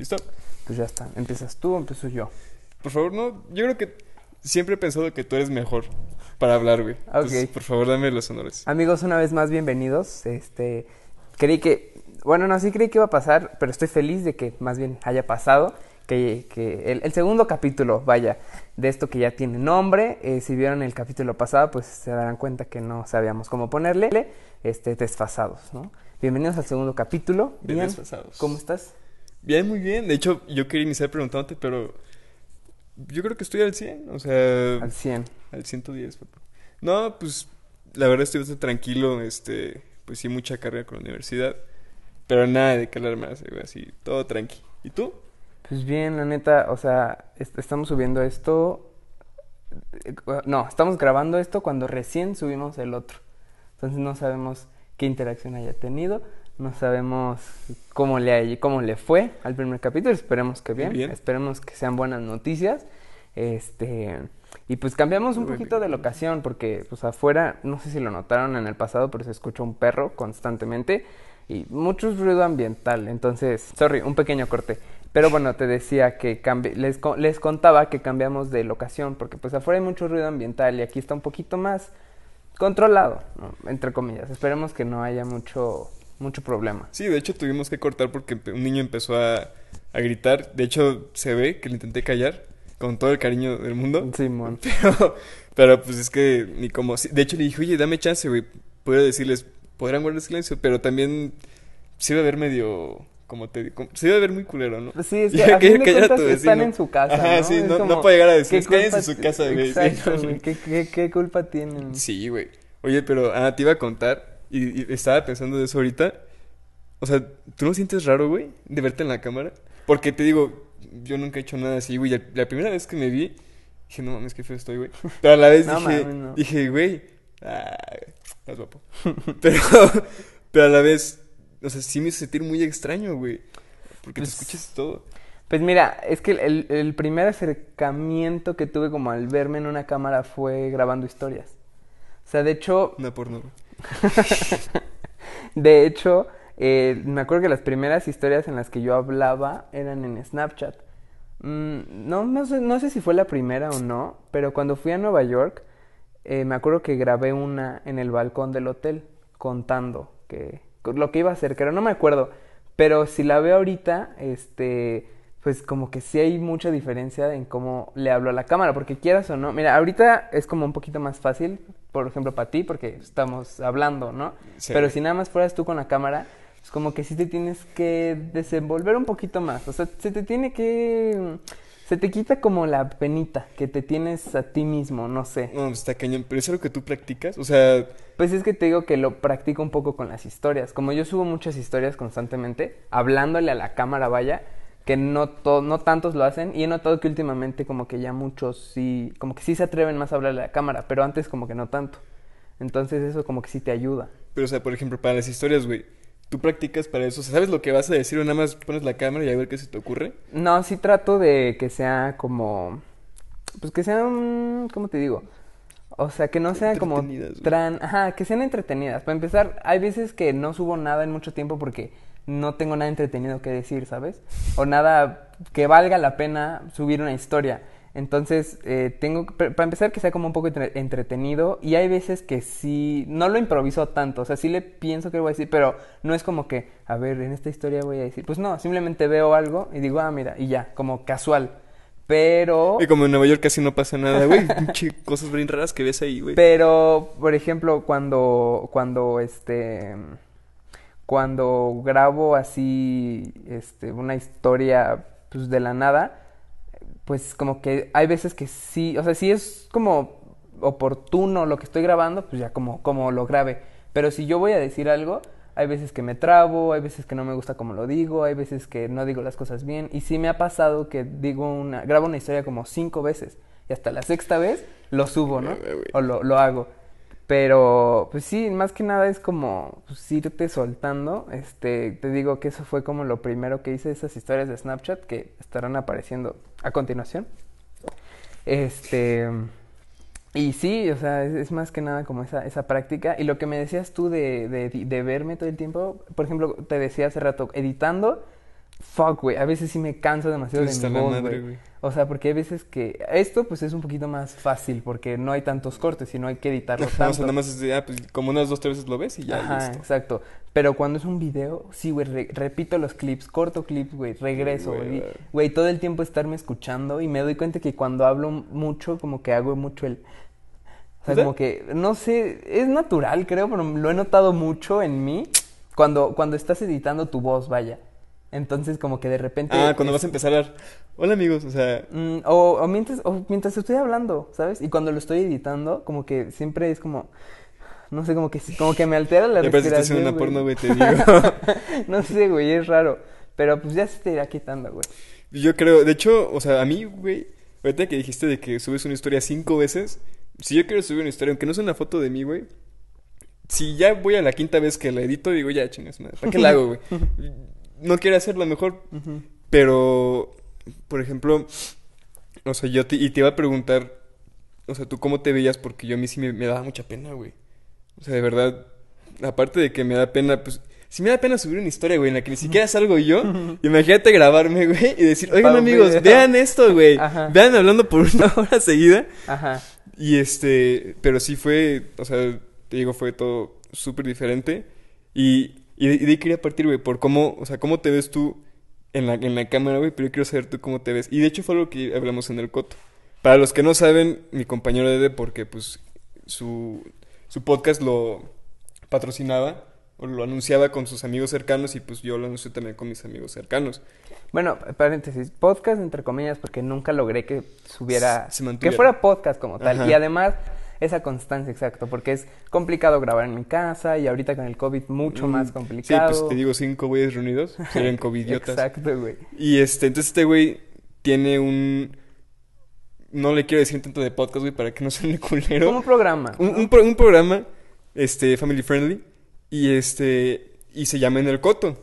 ¿Listo? Pues ya está. ¿Empiezas tú o empiezo yo? Por favor, no. Yo creo que siempre he pensado que tú eres mejor para hablar, güey. Entonces, Ok. por favor, dame los honores. Amigos, una vez más, bienvenidos. Este, creí que, bueno, no, sí creí que iba a pasar, pero estoy feliz de que más bien haya pasado. Que, que el, el segundo capítulo, vaya, de esto que ya tiene nombre. eh, si vieron el capítulo pasado, pues se darán cuenta que no sabíamos cómo ponerle, este, desfasados, ¿no? Bienvenidos al segundo capítulo. Ian, Desfasados. ¿Cómo estás? Bien, muy bien. De hecho, yo quería iniciar preguntándote, pero yo creo que estoy al 100. O sea, Al 100. al 110, papá. No, pues la verdad estoy bastante tranquilo. Este, pues sí, mucha carga con la universidad. Pero nada de que más, güey, así, todo tranqui. ¿Y tú? Pues bien, la neta, o sea, est- estamos subiendo esto. No, estamos grabando esto cuando recién subimos el otro. Entonces no sabemos qué interacción haya tenido, no sabemos cómo le, cómo le fue al primer capítulo. Esperemos que bien, Bien. esperemos que sean buenas noticias. Este, y pues cambiamos un poquito de locación porque pues afuera, no sé si lo notaron en el pasado, pero se escucha un perro constantemente y mucho ruido ambiental. Entonces, sorry, un pequeño corte. Pero bueno, te decía que les, co- les contaba que cambiamos de locación porque pues afuera hay mucho ruido ambiental y aquí está un poquito más controlado, ¿no? entre comillas. Esperemos que no haya mucho mucho problema. Sí, de hecho tuvimos que cortar porque un niño empezó a, a gritar. De hecho, se ve que le intenté callar con todo el cariño del mundo. Simón. Pero, pero pues es que ni como... sí, De hecho le dije, oye, dame chance, güey. Puedo decirles, podrán guardar silencio, pero también se iba a ver medio... Como te digo, se iba a ver muy culero, ¿no? Sí, es que a fin de cuentas tu están en su casa, Ajá, ¿no? sí, no, como, no puede llegar a decir, ¿qué quédense en su casa, güey. Sí, Exacto, güey. ¿Qué, qué, qué culpa tienen? Sí, güey. Oye, pero ah, te iba a contar y, y estaba pensando de eso ahorita. O sea, ¿tú no sientes raro, güey, de verte en la cámara? Porque te digo, yo nunca he hecho nada así, güey. La, la primera vez que me vi, dije, no mames, qué feo estoy, güey. Pero a la vez No dije, mames, no. dije, güey, ah, estás guapo. pero, pero a la vez, o sea, sí me hizo sentir muy extraño, güey. Porque Pues- te escuchas todo. Pues mira, es que el, el primer acercamiento que tuve como al verme en una cámara fue grabando historias. O sea, de hecho, Una porno, güey. de hecho, eh, me acuerdo que las primeras historias en las que yo hablaba eran en Snapchat. Mm, no, no sé, si fue la primera o no, pero cuando fui a Nueva York, eh, me acuerdo que grabé una en el balcón del hotel contando que lo que iba a hacer, que no me acuerdo, pero si la veo ahorita, este, pues como que sí hay mucha diferencia en cómo le hablo a la cámara, porque quieras o no, mira, ahorita es como un poquito más fácil, por ejemplo, para ti, porque estamos hablando, ¿no? Sí. Pero si nada más fueras tú con la cámara, es como que sí te tienes que desenvolver un poquito más. O sea, se te tiene que. Se te quita como la penita que te tienes a ti mismo, no sé. No, pues está cañón. Pero es algo que tú practicas. O sea, Pues es que te digo que lo practico un poco con las historias. Como yo subo muchas historias constantemente, hablándole a la cámara, vaya, que no, to- no tantos lo hacen. Y he notado que últimamente, como que ya muchos sí. Como que sí se atreven más a hablarle a la cámara, pero antes, como que no tanto. Entonces, eso como que sí te ayuda. Pero, o sea, por ejemplo, para las historias, güey, tú practicas para eso. O sea, ¿sabes lo que vas a decir o nada más pones la cámara y a ver qué se te ocurre? No, sí trato de que sea como. Pues que sean. ¿Cómo te digo? O sea, que no sean como. Tran... Ajá, que sean entretenidas. Para empezar, hay veces que no subo nada en mucho tiempo porque no tengo nada entretenido que decir, ¿sabes? O nada que valga la pena subir una historia. Entonces, eh, tengo. que- Para empezar, que sea como un poco entre- entretenido. Y hay veces que sí. No lo improviso tanto. O sea, sí le pienso que voy a decir, pero no es como que, a ver, en esta historia voy a decir. Pues no, simplemente veo algo y digo, ah, mira, y ya, como casual. Pero. Y como en Nueva York casi no pasa nada, güey. cosas bien raras que ves ahí, güey. Pero, por ejemplo, cuando, cuando, este, cuando grabo así, este, una historia, pues, de la nada, pues, como que hay veces que sí, o sea, sí es como oportuno lo que estoy grabando, pues ya como, como lo grabe. Pero si yo voy a decir algo, hay veces que me trabo, hay veces que no me gusta como lo digo, hay veces que no digo las cosas bien. Y sí me ha pasado que digo una, grabo una historia como cinco veces. Y hasta la sexta vez lo subo, ¿no? Eh, güey. O lo, lo hago. Pero, pues sí, más que nada es como pues, irte soltando. Este, te digo que eso fue como lo primero que hice, esas historias de Snapchat que estarán apareciendo a continuación. Este, y sí, o sea, es, es más que nada como esa, esa práctica. Y lo que me decías tú de, de, de verme todo el tiempo, por ejemplo, te decía hace rato, editando, fuck, güey, a veces sí me canso demasiado Pues de mi voz, güey. O sea, porque hay veces que esto pues es un poquito más fácil porque no hay tantos cortes y no hay que editarlo tanto. o sea, nada más es ah, pues como unas dos, tres veces lo ves y ya, Ajá, listo. exacto. Pero cuando es un video, sí, güey, re- repito los clips, corto clips, güey, regreso, Güey, güey. todo el tiempo estarme escuchando y me doy cuenta que cuando hablo mucho, como que hago mucho el... O sea, como que, no sé, es natural, creo, pero lo he notado mucho en mí cuando, cuando estás editando tu voz, vaya. Entonces, como que de repente... Ah, cuando es- vas a empezar a... Hola amigos, o sea... Mm, o, o mientras, o mientras estoy hablando, ¿sabes? Y cuando lo estoy editando, como que siempre es como... No sé, como que, como que me altera la Ya parece que estás haciendo respiración, una güey. porno, güey, te digo. no sé, güey, es raro. Pero pues ya se te irá quitando, güey. Yo creo, de hecho, o sea, a mí, güey, ahorita que dijiste de que subes una historia cinco veces, si yo quiero subir una historia, aunque no sea una foto de mí, güey, si ya voy a la quinta vez que la edito, digo, ya, chingas madre, ¿para qué la hago, güey? No quiero hacerla mejor, pero, por ejemplo, o sea, yo te, y te iba a preguntar, o sea, ¿tú cómo te veías? Porque yo a mí sí me, me daba mucha pena, güey. O sea, de verdad, aparte de que me da pena, pues, si me da pena subir una historia, güey, en la que ni siquiera salgo yo, imagínate grabarme, güey, y decir, oigan amigos, video. vean esto, güey, Ajá. vean hablando por una hora seguida. Ajá. Y este, pero sí fue, o sea, te digo, fue todo súper diferente. Y, y de, y de ahí quería partir, güey, por cómo, o sea, cómo te ves tú en la, en la cámara, güey, pero yo quiero saber tú cómo te ves. Y de hecho fue algo que hablamos en el coto. Para los que no saben, mi compañero Dede, porque pues su, su podcast lo patrocinaba o lo anunciaba con sus amigos cercanos y pues yo lo anuncio también con mis amigos cercanos. Bueno, paréntesis, podcast entre comillas, porque nunca logré que subiera, Se mantuviera. que fuera podcast como tal. Ajá. Y además, esa constancia, exacto, porque es complicado grabar en mi casa y ahorita con el COVID mucho Mm, más Sí, complicado. pues te digo, cinco güeyes reunidos, serían covidiotas. Exacto, güey. Y este, entonces este güey tiene un... No le quiero decir tanto de podcast, güey, para que no suene culero. Como un programa. Un, ¿no? un pro- un programa, este, family friendly, y este, y se llama En el Coto.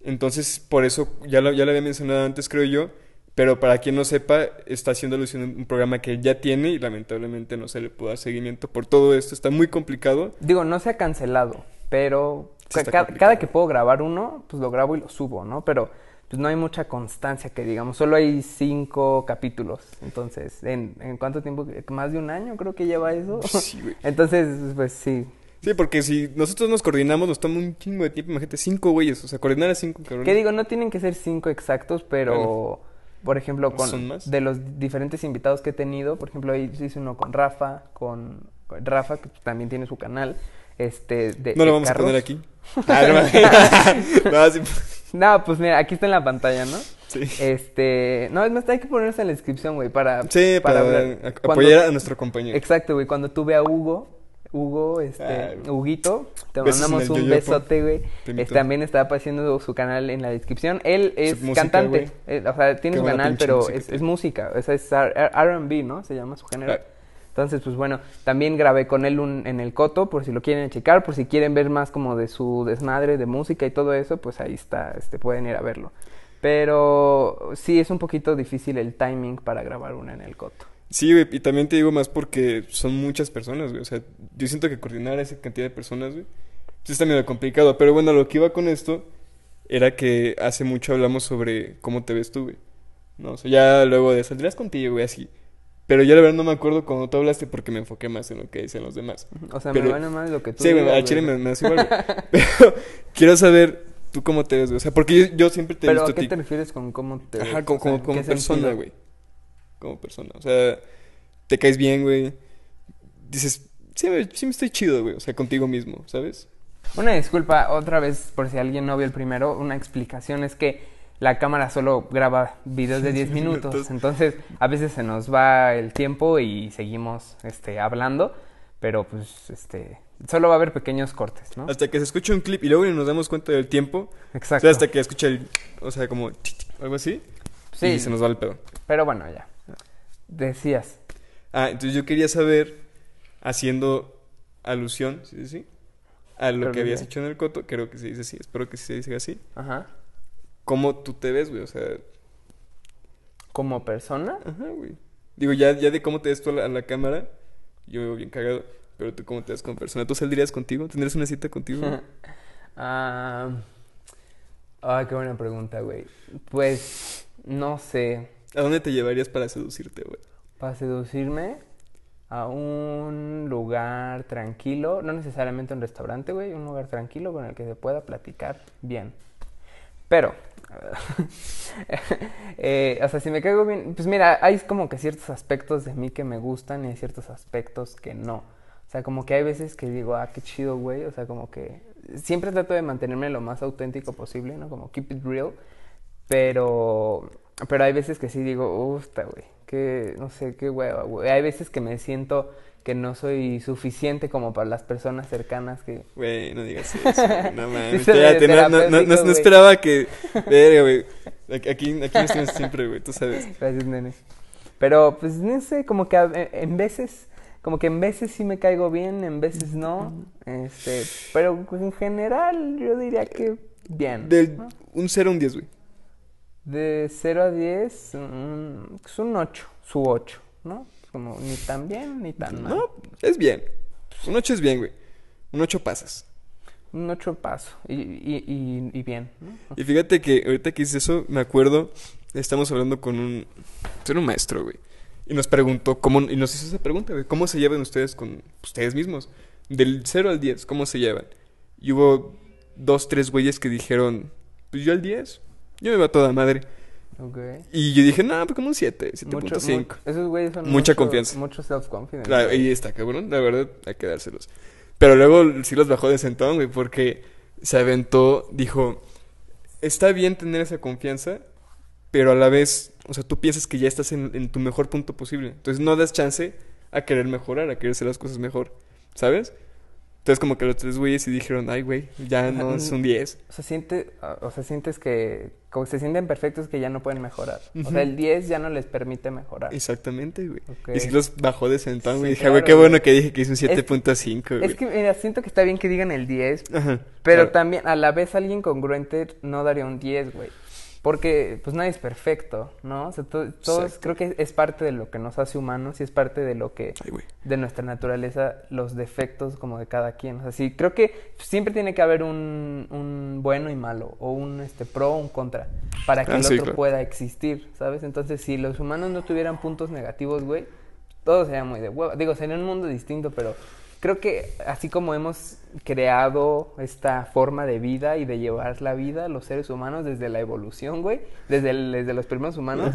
Entonces, por eso, ya lo, ya lo había mencionado antes, creo yo, pero para quien no sepa, está haciendo alusión a un programa que ya tiene y lamentablemente no se le pudo dar seguimiento por todo esto. Está muy complicado. Digo, no se ha cancelado, pero Sí ca- está ca- complicado. cada que puedo grabar uno, pues lo grabo y lo subo, ¿no? Pero pues no hay mucha constancia que digamos, solo hay cinco capítulos. Entonces, ¿en, en cuánto tiempo? Más de un año creo que lleva eso. Sí, güey. Entonces, pues sí. Sí, porque si nosotros nos coordinamos, nos toma un chingo de tiempo. Imagínate, cinco güeyes, o sea, coordinar a cinco cabrones. Que digo, no tienen que ser cinco exactos, pero Bueno. Por ejemplo, con de los diferentes invitados que he tenido, por ejemplo, ahí hice uno con Rafa, con, Rafa, que también tiene su canal, este, de No lo vamos a poner aquí. Ah, no, no, sí, No, pues mira, aquí está en la pantalla, ¿no? sí. Este, no, es más, hay que ponerse en la descripción, güey, para, Sí, para, Cuando- apoyar a nuestro compañero. Exacto, güey, cuando tuve a Hugo, Hugo, este, Huguito, te mandamos un besote, güey. Este, también está apareciendo su canal en la descripción. Él es música, cantante, eh, o sea, tiene Qué su buena canal, pero es, música, o sea, es R&B, ¿no? Se llama su género. Ah. Entonces, pues bueno, también grabé con él un, en el Coto, por si lo quieren checar, por si quieren ver más como de su desmadre de música y todo eso, pues ahí está, este, pueden ir a verlo. Pero sí es un poquito difícil el timing para grabar una en el Coto. Sí, güey, y también te digo más porque son muchas personas, güey. O sea, yo siento que coordinar a esa cantidad de personas, güey, sí está medio complicado. Pero bueno, lo que iba con esto era que hace mucho hablamos sobre cómo te ves tú, güey. No, o sea, ya luego de saldrías contigo, güey, así. Pero yo la verdad no me acuerdo cuando tú hablaste porque me enfoqué más en lo que dicen los demás. O sea, Pero- me vale más lo que tú Sí, digas, al chile me, me hace igual, güey. Pero quiero saber tú cómo te ves, güey. O sea, porque yo, yo siempre te he Pero visto ¿a qué ti. te refieres con cómo te Ajá, ves? O sea, como, ¿en como qué persona, sentido? güey. Como persona. O sea, te caes bien, güey. Dices, sí, me- sí me estoy chido, güey. O sea, contigo mismo, ¿sabes? Una disculpa, otra vez, por si alguien no vio el primero, una explicación es que la cámara solo graba videos de 10 minutos, entonces a veces se nos va el tiempo y seguimos este, hablando, pero pues este, solo va a haber pequeños cortes, ¿no? Hasta que se escucha un clip y luego nos damos cuenta del tiempo. O Exacto. sea, hasta que escucha el. O sea, como. algo así. Sí, Y se nos va el pedo. pero bueno, ya. Decías. Ah, entonces yo quería saber, haciendo alusión, ¿sí? sí, sí? A lo que habías hecho en el coto. Creo que se dice así. Espero que se dice así. Ajá. ¿Cómo tú te ves, güey? O sea, Como persona, Ajá, güey. Digo, ya, ya de cómo te ves tú a la, a la cámara, yo me veo bien cagado. Pero tú cómo te ves como persona. ¿Tú saldrías contigo? ¿Tendrías una cita contigo? Ah, Ay, qué buena pregunta, güey. Pues, no sé. ¿A dónde te llevarías para seducirte, güey? Para seducirme a un lugar tranquilo, no necesariamente un restaurante, güey, un lugar tranquilo con el que se pueda platicar bien. Pero, eh, o sea, si me caigo bien, pues mira, hay como que ciertos aspectos de mí que me gustan y hay ciertos aspectos que no. O sea, como que hay veces que digo, ah, qué chido, güey. O sea, como que siempre trato de mantenerme lo más auténtico posible, ¿no? Como keep it real. Pero, pero hay veces que sí digo, gusta, güey. Que, no sé, qué hueva, güey. Hay veces que me siento que no soy suficiente como para las personas cercanas que... Güey, no digas eso. No mames. Espérate, no, no, no, no, esperaba que... Verga, güey. Aquí, aquí, aquí estamos siempre, güey. Tú sabes. Gracias, nene. Pero, pues, no sé, como que en veces como que en veces sí me caigo bien, en veces no. Este, pero en general yo diría que bien. Un 0 a un 10, güey. De 0 a 10, es un 8, su 8, ¿no? Como ni tan bien ni tan mal. No, es bien. Un 8 es bien, güey. Un 8 pasas. Un 8 paso. Y, y, y, bien. Y fíjate que ahorita que hice eso, me acuerdo, estamos hablando con un. Era un maestro, güey. Y nos preguntó, cómo, y nos hizo esa pregunta, güey, ¿cómo se llevan ustedes con ustedes mismos? Del 0 al 10, ¿cómo se llevan? Y hubo dos, tres güeyes que dijeron, pues yo al 10, yo me va toda madre. Okay. Y yo dije, no, pues como un 7, 7.5. Esos güeyes son Mucha confianza. Mucho self-confidence. Claro, y está cabrón, la verdad, hay que dárselos. Pero luego sí los bajó de sentón, güey, porque se aventó, dijo, está bien tener esa confianza, pero a la vez o sea, tú piensas que ya estás en, tu mejor punto posible. Entonces no das chance a querer mejorar, a querer hacer las cosas mejor. ¿Sabes? Entonces como que los tres güeyes y dijeron, ay, güey, ya no es un 10. O sea, siente, o sea, sientes que como se sienten perfectos que ya no pueden mejorar. O sea, el 10 ya no les permite mejorar. Exactamente, güey. Y si los bajó de sentón, güey. dije, güey, qué bueno que dije que hice un 7.5, güey. Es que, mira, siento que está bien que digan el 10, pero también a la vez alguien congruente no daría un 10, güey. Porque pues nadie es perfecto, ¿no? O sea, todos creo que es parte de lo que nos hace humanos y es parte de lo que de nuestra naturaleza los defectos como de cada quien. O sea, sí, creo que siempre tiene que haber un, un bueno y malo o un este pro o un contra para que ah, el otro pueda existir, ¿sabes? Entonces, si los humanos no tuvieran puntos negativos, güey, todo sería muy de huevo. Digo, sería un mundo distinto, pero creo que así como hemos creado esta forma de vida y de llevar la vida los seres humanos desde la evolución, güey, desde, desde los primeros humanos,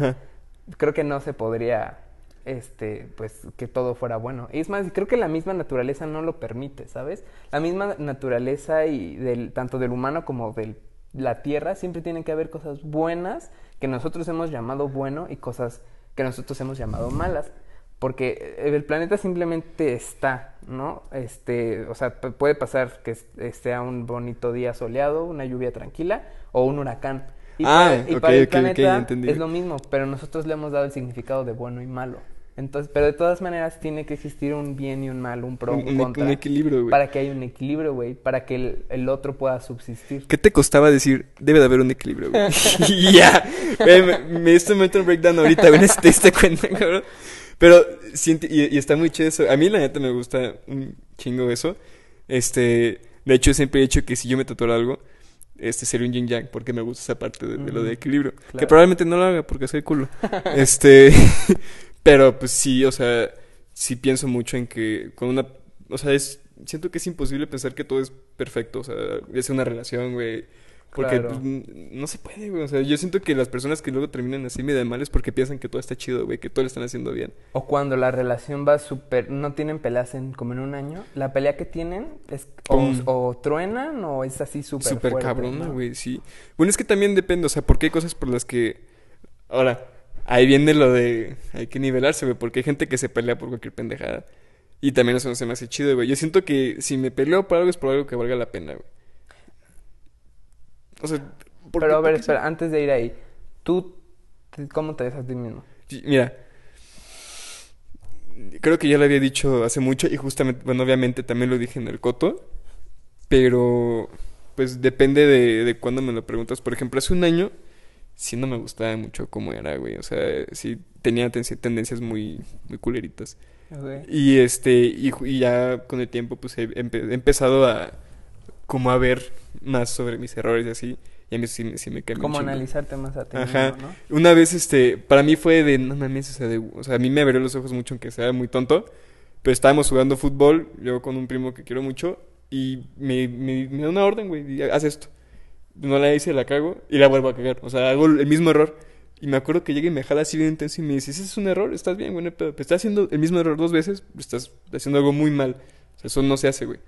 creo que no se podría, este, pues, que todo fuera bueno. Y es más, creo que la misma naturaleza no lo permite, ¿sabes? La misma naturaleza y del, tanto del humano como de la tierra siempre tiene que haber cosas buenas que nosotros hemos llamado bueno y cosas que nosotros hemos llamado malas porque el planeta simplemente está, ¿no? Este, o sea, puede pasar que sea un bonito día soleado, una lluvia tranquila o un huracán. Y ah, para, y para el planeta es lo mismo, pero nosotros le hemos dado el significado de bueno y malo. Entonces, pero de todas maneras tiene que existir un bien y un mal, un pro, un, un contra. Un equilibrio, güey. Para que haya un equilibrio, güey. Para que el, el, otro pueda subsistir. ¿Qué te costaba decir, debe de haber un equilibrio, güey? ya. me, me, estoy metiendo un breakdown ahorita, güey. ¿Te diste cuenta, cabrón? Pero, y, y está muy chido eso. A mí, la neta, me gusta un chingo eso. Este, de hecho, siempre he dicho que si yo me tatuara algo, este sería un yin yang, porque me gusta esa parte de, lo de equilibrio. Que probablemente no lo haga porque soy culo. este, pero pues sí, o sea, sí pienso mucho en que con una, o sea, es, siento que es imposible pensar que todo es perfecto, o sea, es una relación, güey porque no se puede, güey. O sea, yo siento que las personas que luego terminan así medio mal es porque piensan que todo está chido, güey, que todo lo están haciendo bien. O cuando la relación va súper. No tienen peleas en como en un año. La pelea que tienen es. O, truenan o es así súper. Súper cabrona, güey, sí. Bueno, es que también depende, o sea, porque hay cosas por las que. Ahora, ahí viene lo de. Hay que nivelarse, güey, porque hay gente que se pelea por cualquier pendejada. Y también eso no se me hace chido, güey. Yo siento que si me peleo por algo es por algo que valga la pena, güey. O sea, Pero a ver, espera, antes de ir ahí, ¿tú cómo te ves a ti mismo? Mira, creo que ya lo había dicho hace mucho y justamente, bueno, obviamente también lo dije en el coto, pero pues depende de, de cuándo me lo preguntas. Por ejemplo, hace un año sí no me gustaba mucho cómo era, güey. O sea, sí tenía tendencias muy, muy culeritas. Y este, y, y, ya con el tiempo, pues he empezado a como a ver más sobre mis errores y así. Y a mí sí, sí me cambia un Como analizarte más a ti Ajá. Una vez, este, para mí fue de, no mames, o sea, de- o sea, a mí me abrió los ojos mucho, aunque sea muy tonto, pero estábamos jugando fútbol, yo con un primo que quiero mucho, y me, me, me da una orden, güey, haz esto. No la hice, la cago, y la vuelvo a cagar, o sea, hago el mismo error. Y me acuerdo que llega y me jala así bien intenso y me dice, ese es un error, estás bien, güey, no estás haciendo el mismo error dos veces, estás haciendo algo muy mal. O sea, eso no se hace, güey.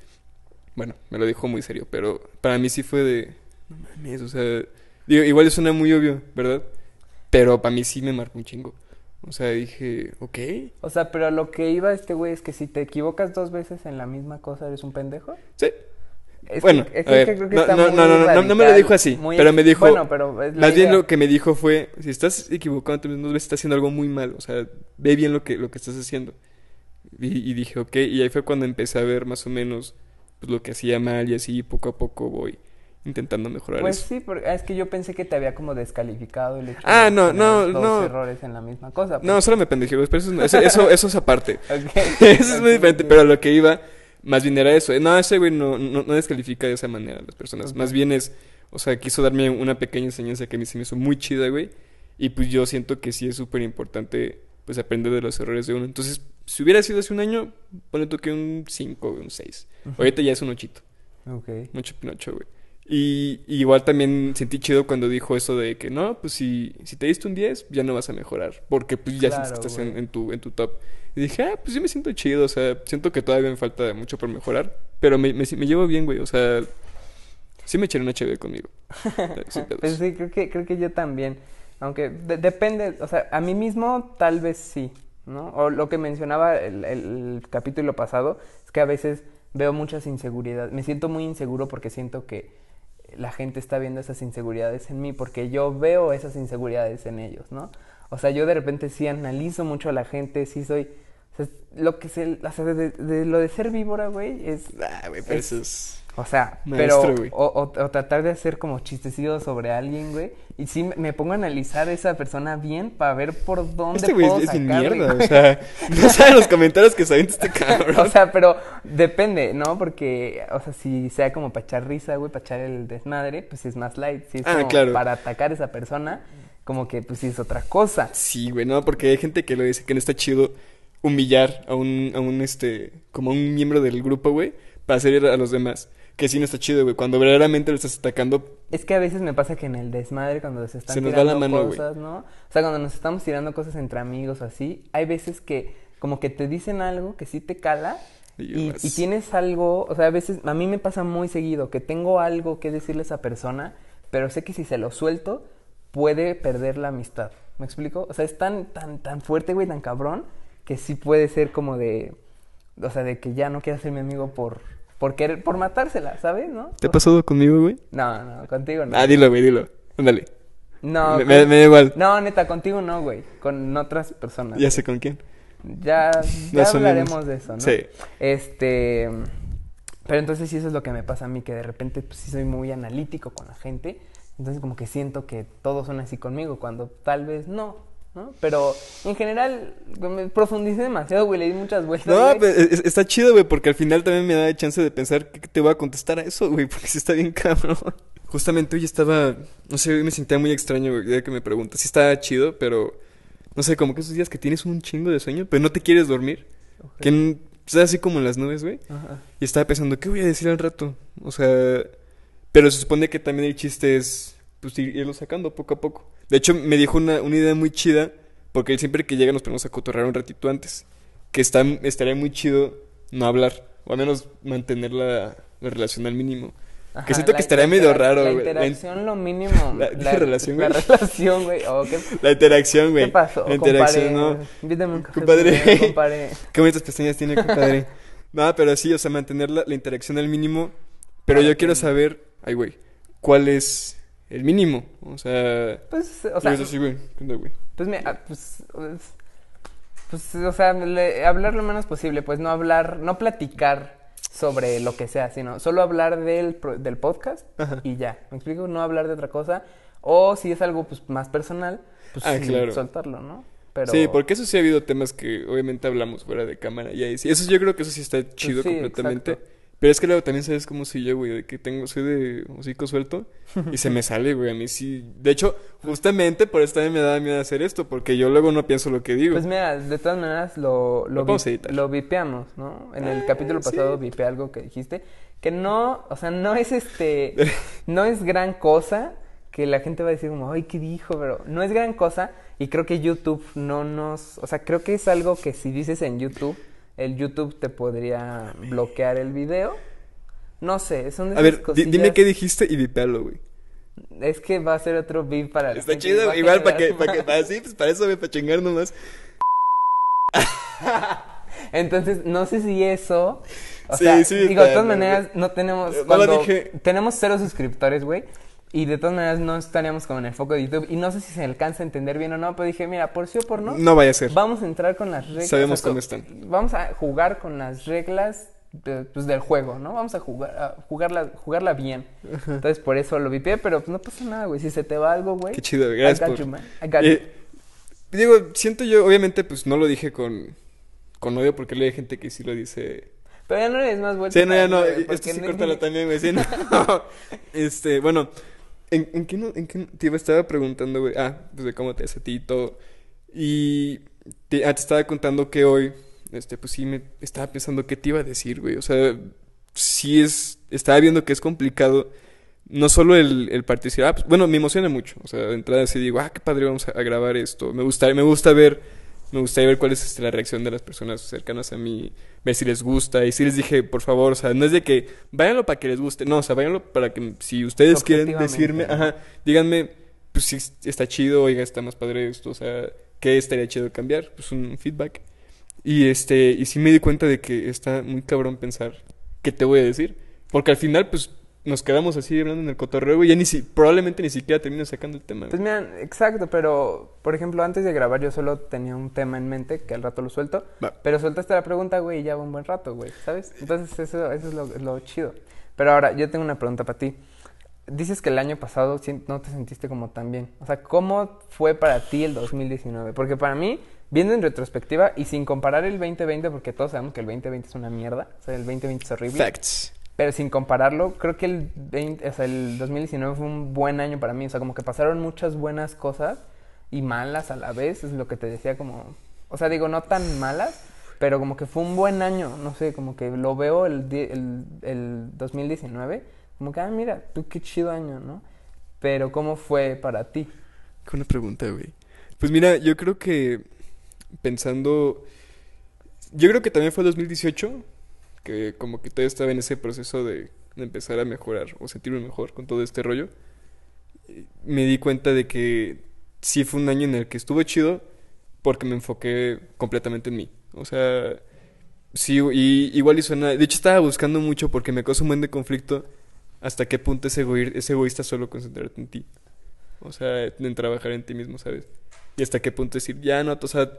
Bueno, me lo dijo muy serio, pero para mí sí fue de, no mames, o sea, digo, igual suena muy obvio, ¿verdad? Pero para mí sí me marcó un chingo. O sea, dije, ok. O sea, pero lo que iba este güey es que si te equivocas dos veces en la misma cosa, ¿eres un pendejo? Sí. Es Bueno, que, es a ver, que creo que no, está no, muy no, no, no, no me lo dijo así, muy- pero me dijo- Bueno, pero Más bien lo que me dijo fue, si estás equivocando dos veces, estás haciendo algo muy mal. O sea, ve bien lo que, lo que estás haciendo. Y, y dije, ok. Y ahí fue cuando empecé a ver más o menos pues, lo que hacía mal y así poco a poco voy intentando mejorar Pues eso. sí, porque es que yo pensé que te había como descalificado el hecho Ah, de no, no, dos no. errores en la misma cosa. No, pues. solo me pendejé, pero eso, eso, eso, eso es aparte. Eso es muy diferente, pero a lo que iba, más bien era eso. No, ese güey no, no, no descalifica de esa manera a las personas. Más bien es, o sea, quiso darme una pequeña enseñanza que a mí se me hizo muy chida, güey. Y pues yo siento que sí es súper importante, pues aprender de los errores de uno. Entonces, si hubiera sido hace un año, ponle tú que un 5, un 6. Ahorita ya es un ochito, Ok. mucho pinocho, güey. Y, y igual también sentí chido cuando dijo eso de que no, pues si, si te diste un 10, ya no vas a mejorar. Porque pues ya sientes que Claro, estás en, tu, en tu top. Y dije, ah, pues yo me siento chido, o sea, siento que todavía me falta mucho por mejorar. Pero me, me, me llevo bien, güey, o sea, sí me echaron una chévere conmigo. Pues sí, creo que, creo que yo también. Aunque de- depende, o sea, a mí mismo tal vez sí, ¿no? O lo que mencionaba el, el capítulo pasado, es que a veces veo muchas inseguridades. Me siento muy inseguro porque siento que la gente está viendo esas inseguridades en mí, porque yo veo esas inseguridades en ellos, ¿no? O sea, yo de repente sí analizo mucho a la gente, sí soy... O sea, lo que se, o sea, de, de- lo de ser víbora, güey, es... Ah, pero es- eso es... O sea, Maestro, pero güey. o, o- o tratar de hacer como chistecidos sobre alguien, güey. Y sí me- pongo a analizar a esa persona bien para ver por dónde Este güey puedo es, es sacarle, mierda, güey. o sea, no saben los comentarios que se este cabrón. O sea, pero depende, ¿no? Porque, o sea, si sea como para echar risa, güey, para echar el desmadre, pues es más light. Si es Ah, como claro. para atacar a esa persona, como que pues sí es otra cosa. Sí, güey, no, porque hay gente que lo dice que no está chido humillar a un, a un, este, como a un miembro del grupo, güey, para hacer a los demás. Que sí no está chido, güey, cuando verdaderamente lo estás atacando, Es que a veces me pasa que en el desmadre, cuando se están Se nos va tirando la mano, güey. cosas, ¿no? O sea, cuando nos estamos tirando cosas entre amigos o así, hay veces que como que te dicen algo que sí te cala Y y, tienes algo, o sea, a veces, a mí me pasa muy seguido que tengo algo que decirle a esa persona, pero sé que si se lo suelto, puede perder la amistad. ¿Me explico? O sea, es tan, tan, tan fuerte, güey, tan cabrón, que sí puede ser como de, o sea, de que ya no quiera ser mi amigo por, por querer, por matársela, ¿sabes? ¿No? ¿te ha pasado conmigo, güey? No, no, contigo no. Ah, dilo, güey, dilo. Ándale. No, me, con- me- me da igual. no, neta, contigo no, güey. Con otras personas. Ya sé con quién. Ya, ya hablaremos de eso, ¿no? Sí. Este. Pero entonces sí, eso es lo que me pasa a mí, que de repente pues, sí soy muy analítico con la gente. Entonces, como que siento que todos son así conmigo, cuando tal vez no, ¿no? Pero en general, me profundicé demasiado, güey, le di muchas vueltas. No, güey. pues, es- está chido, güey, porque al final también me da chance de pensar que te voy a contestar a eso, güey, porque sí está bien cabrón. Justamente hoy estaba, no sé, hoy me sentía muy extraño, güey, ya que me preguntas. Sí está chido, pero, no sé, como que esos días que tienes un chingo de sueño, pero no te quieres dormir. Que estás así como en las nubes, güey. Ajá. Y estaba pensando, ¿qué voy a decir al rato? O sea, pero se supone que también el chiste es, pues, ir- irlo sacando poco a poco. De hecho, me dijo una, una idea muy chida, porque él siempre que llega nos ponemos a cotorrear un ratito antes. Que está, estaría muy chido no hablar, o al menos mantener la, la relación al mínimo. Ajá, que siento la- que estaría la medio raro, La güey. La in- interacción, lo mínimo. La- ¿dije relación, La güey? relación, güey. Oh, ¿qué, La interacción, güey. ¿Qué pasó, La interacción, compadre? ¿no? Invítame un café, Compadre. primero, compadre. Qué bonitas pestañas tiene, compadre. no, pero sí, o sea, mantener la, la interacción al mínimo. Pero yo quiero saber, ay, güey, ¿cuál es el mínimo? O sea, Pues, o sea, sí, güey. ¿Qué onda, güey? Pues, me, ah, pues, pues, pues, o sea, le- hablar lo menos posible, pues no hablar, no platicar sobre lo que sea, sino solo hablar del, del podcast Ajá. y ya, ¿me explico? No hablar de otra cosa, o si es algo pues más personal, pues Ah, sí, claro. soltarlo, ¿no? Pero, Sí, porque eso sí ha habido temas que obviamente hablamos fuera de cámara y ahí sí. Eso yo creo que eso sí está chido Pues sí, completamente. exacto. Pero es que luego también sabes cómo soy yo, güey, de que tengo, soy de hocico suelto y se me sale, güey, a mí sí. De hecho, justamente por eso también me da miedo hacer esto, porque yo luego no pienso lo que digo. Pues mira, de todas maneras lo, lo, vi- lo vipeamos, ¿no? En el Ah, capítulo sí. pasado vipeé algo que dijiste, que no, o sea, no es este, no es gran cosa, que la gente va a decir como, ay, ¿qué dijo? Pero no es gran cosa y creo que YouTube no nos, o sea, creo que es algo que si dices en YouTube, el YouTube te podría bloquear el video. No sé, son de a esas ver, di- cosillas. dime qué dijiste y vipealo, güey. Es que va a ser otro beat para Está chido, a igual para que, generar para que, para, sí, pues para eso, güey, para chingar nomás. Entonces, no sé si eso. O Sí, sea, sí, digo, de todas maneras, no. tenemos. No lo cuando dije. Tenemos cero suscriptores, güey. Y de todas maneras, no estaríamos como en el foco de YouTube. Y no sé si se alcanza a entender bien o no. Pero dije, mira, por sí o por no. No vaya a ser. Vamos a entrar con las reglas. Sabemos o sea, cómo están. Vamos a jugar con las reglas de- pues, del juego, ¿no? Vamos a jugar a jugarla, jugarla bien. Entonces, por eso lo vipié, pero pues, no pasa nada, güey. Si se te va algo, güey. Qué chido, I gracias got por... you, man. I got you. Eh, digo, siento yo, obviamente, pues no lo dije con, con odio porque le hay gente que sí lo dice... Pero ya no eres más vuelta. Sí, no, ya no, esto sí no- córtalo también, güey, sí, no. Este, bueno, ¿en, en qué en qué te estaba preguntando, güey? Ah, pues de cómo te hace a ti y todo. Y te, ah, te estaba contando que hoy, este, pues sí me estaba pensando qué te iba a decir, güey. O sea, sí es, estaba viendo que es complicado. No solo el, el participar, ah, pues, bueno, me emociona mucho. O sea, de entrada sí digo, ah, qué padre, vamos a, a grabar esto. Me gusta, me gusta ver me gustaría ver cuál es este, la reacción de las personas cercanas a mí, ver si les gusta. Y si les dije, por favor, o sea, no es de que váyanlo para que les guste, no, o sea, váyanlo para que si ustedes quieren decirme, ajá, díganme, pues si está chido, oiga, está más padre esto, o sea, ¿qué estaría chido cambiar? Pues un feedback. Y este, y sí me di cuenta de que está muy cabrón pensar qué te voy a decir. Porque al final, pues, nos quedamos así hablando en el cotorreo, güey, ya ni si, probablemente ni siquiera termino sacando el tema. Pues mira, exacto, pero por ejemplo, antes de grabar yo solo tenía un tema en mente que al rato lo suelto, Va. pero sueltaste la pregunta, güey, y ya va un buen rato, güey, ¿sabes? Entonces eso, eso es lo, lo chido. Pero ahora, yo tengo una pregunta para ti. Dices que el año pasado no te sentiste como tan bien. O sea, ¿cómo fue para ti el 2019? Porque para mí, viendo en retrospectiva y sin comparar el 2020, porque todos sabemos que el 2020 es una mierda, o sea, el 2020 es horrible. Facts. Pero sin compararlo, creo que el, 20 o sea, el 2019 fue un buen año para mí. O sea, como que pasaron muchas buenas cosas y malas a la vez. Es lo que te decía como... O sea, digo, no tan malas, pero como que fue un buen año. No sé, como que lo veo el, el, el 2019. Como que, ah, mira, tú qué chido año, ¿no? Pero ¿cómo fue para ti? Qué buena pregunta, güey. Pues mira, yo creo que pensando... Yo creo que también fue el 2018, que como que todavía estaba en ese proceso de, empezar a mejorar o sentirme mejor con todo este rollo. Me di cuenta de que sí fue un año en el que estuvo chido porque me enfoqué completamente en mí. O sea, sí, y igual y suena... De hecho estaba buscando mucho porque me causa un buen de conflicto hasta qué punto es, egoir- es egoísta solo concentrarte en ti. O sea, en trabajar en ti mismo, ¿sabes? Y hasta qué punto decir, ya no, o sea,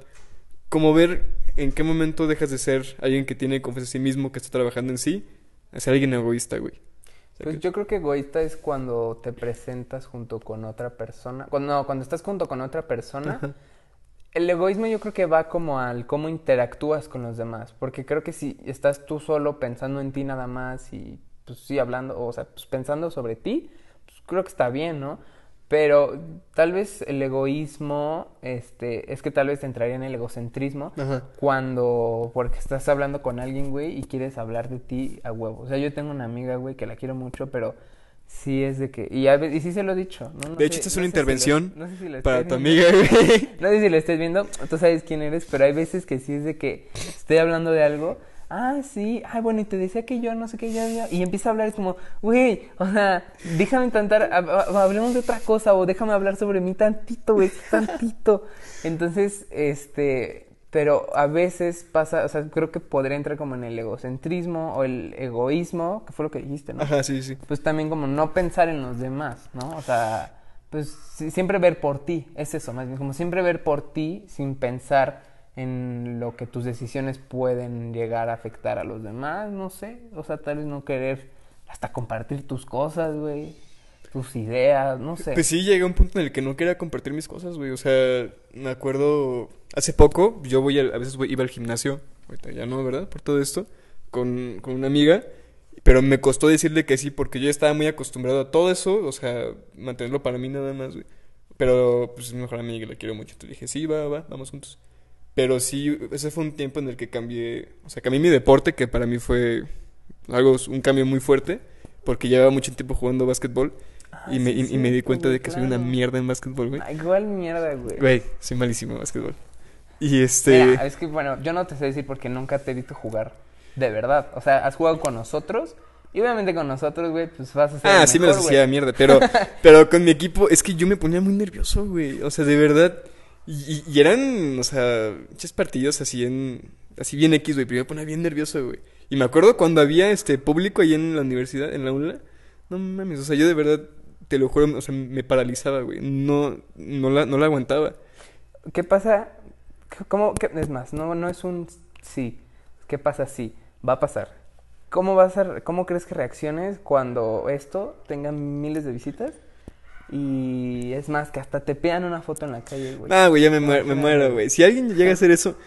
como ver en qué momento dejas de ser alguien que tiene confianza en sí mismo, que está trabajando en sí, a ser alguien egoísta, güey. O sea, Pues que- yo creo que egoísta es cuando te presentas junto con otra persona. Cuando, no, cuando estás junto con otra persona. Ajá. El egoísmo yo creo que va como al cómo interactúas con los demás, porque creo que si estás tú solo pensando en ti nada más y pues sí hablando, o sea, pues pensando sobre ti, pues creo que está bien, ¿no? Pero tal vez el egoísmo, este, es que tal vez te entraría en el egocentrismo Ajá. cuando, porque estás hablando con alguien, güey, y quieres hablar de ti a huevo. O sea, yo tengo una amiga, güey, que la quiero mucho, pero sí es de que, y, a ve- y sí se lo he dicho, ¿no? No De hecho, esta es no una sé si lo- intervención no sé si lo Para tu amiga, güey. No sé si lo estés viendo, tú sabes quién eres, pero hay veces que sí es de que estoy hablando de algo. Ah, sí, ay, bueno, y te decía que yo no sé qué, ya, ya. Y empieza a hablar, es como, güey, o sea, déjame intentar, hab- hab- hablemos de otra cosa, o déjame hablar sobre mí tantito, güey, tantito. Entonces, este, pero a veces pasa, o sea, creo que podría entrar como en el egocentrismo o el egoísmo, que fue lo que dijiste, ¿no? Ajá, sí, sí. pues también como no pensar en los demás, ¿no? O sea, pues siempre ver por ti, es eso, más bien como siempre ver por ti sin pensar en lo que tus decisiones pueden llegar a afectar a los demás, no sé, o sea, tal vez no querer hasta compartir tus cosas, güey, tus ideas, no sé. Pues sí, llegué a un punto en el que no quería compartir mis cosas, güey. O sea, me acuerdo, hace poco, yo voy al- a veces voy- iba al gimnasio, ahorita ya no, ¿verdad? Por todo esto, con, con una amiga. Pero me costó decirle que sí porque yo estaba muy acostumbrado a todo eso, o sea, mantenerlo para mí nada más, güey. Pero pues es mi mejor amiga y la quiero mucho. Entonces dije, sí, va, va, vamos juntos. Pero sí, ese fue un tiempo en el que cambié, o sea, cambié mi deporte, que para mí fue algo, un cambio muy fuerte, porque llevaba mucho tiempo jugando básquetbol Ah, y, me, sí, y, y me di cuenta de que soy una mierda en básquetbol, güey. Igual mierda, güey. Güey, soy malísimo en básquetbol. Y este... Mira, es que bueno, yo no te sé decir porque nunca te he visto jugar de verdad. O sea, has jugado con nosotros y obviamente con nosotros, güey, pues vas a ser Ah, sí me los hacía mierda, pero, pero con mi equipo es que yo me ponía muy nervioso, güey. O sea, de verdad. Y, y- eran, o sea, muchos partidos así en, así bien X, güey, pero yo me ponía bien nervioso, güey. Y me acuerdo cuando había este público ahí en la universidad, en la UNLA, no mames, o sea, yo de verdad, te lo juro, o sea, me paralizaba, güey. No, no la, no la aguantaba. ¿Qué pasa? ¿Cómo? Es más, no, no es un sí. ¿Qué pasa si? Va a pasar. ¿Cómo vas a, cómo crees que reacciones cuando esto tenga miles de visitas? Y es más, que hasta te pidan una foto en la calle, güey. Ah, güey, ya me, muero, me muero, güey. Si alguien llega a hacer eso,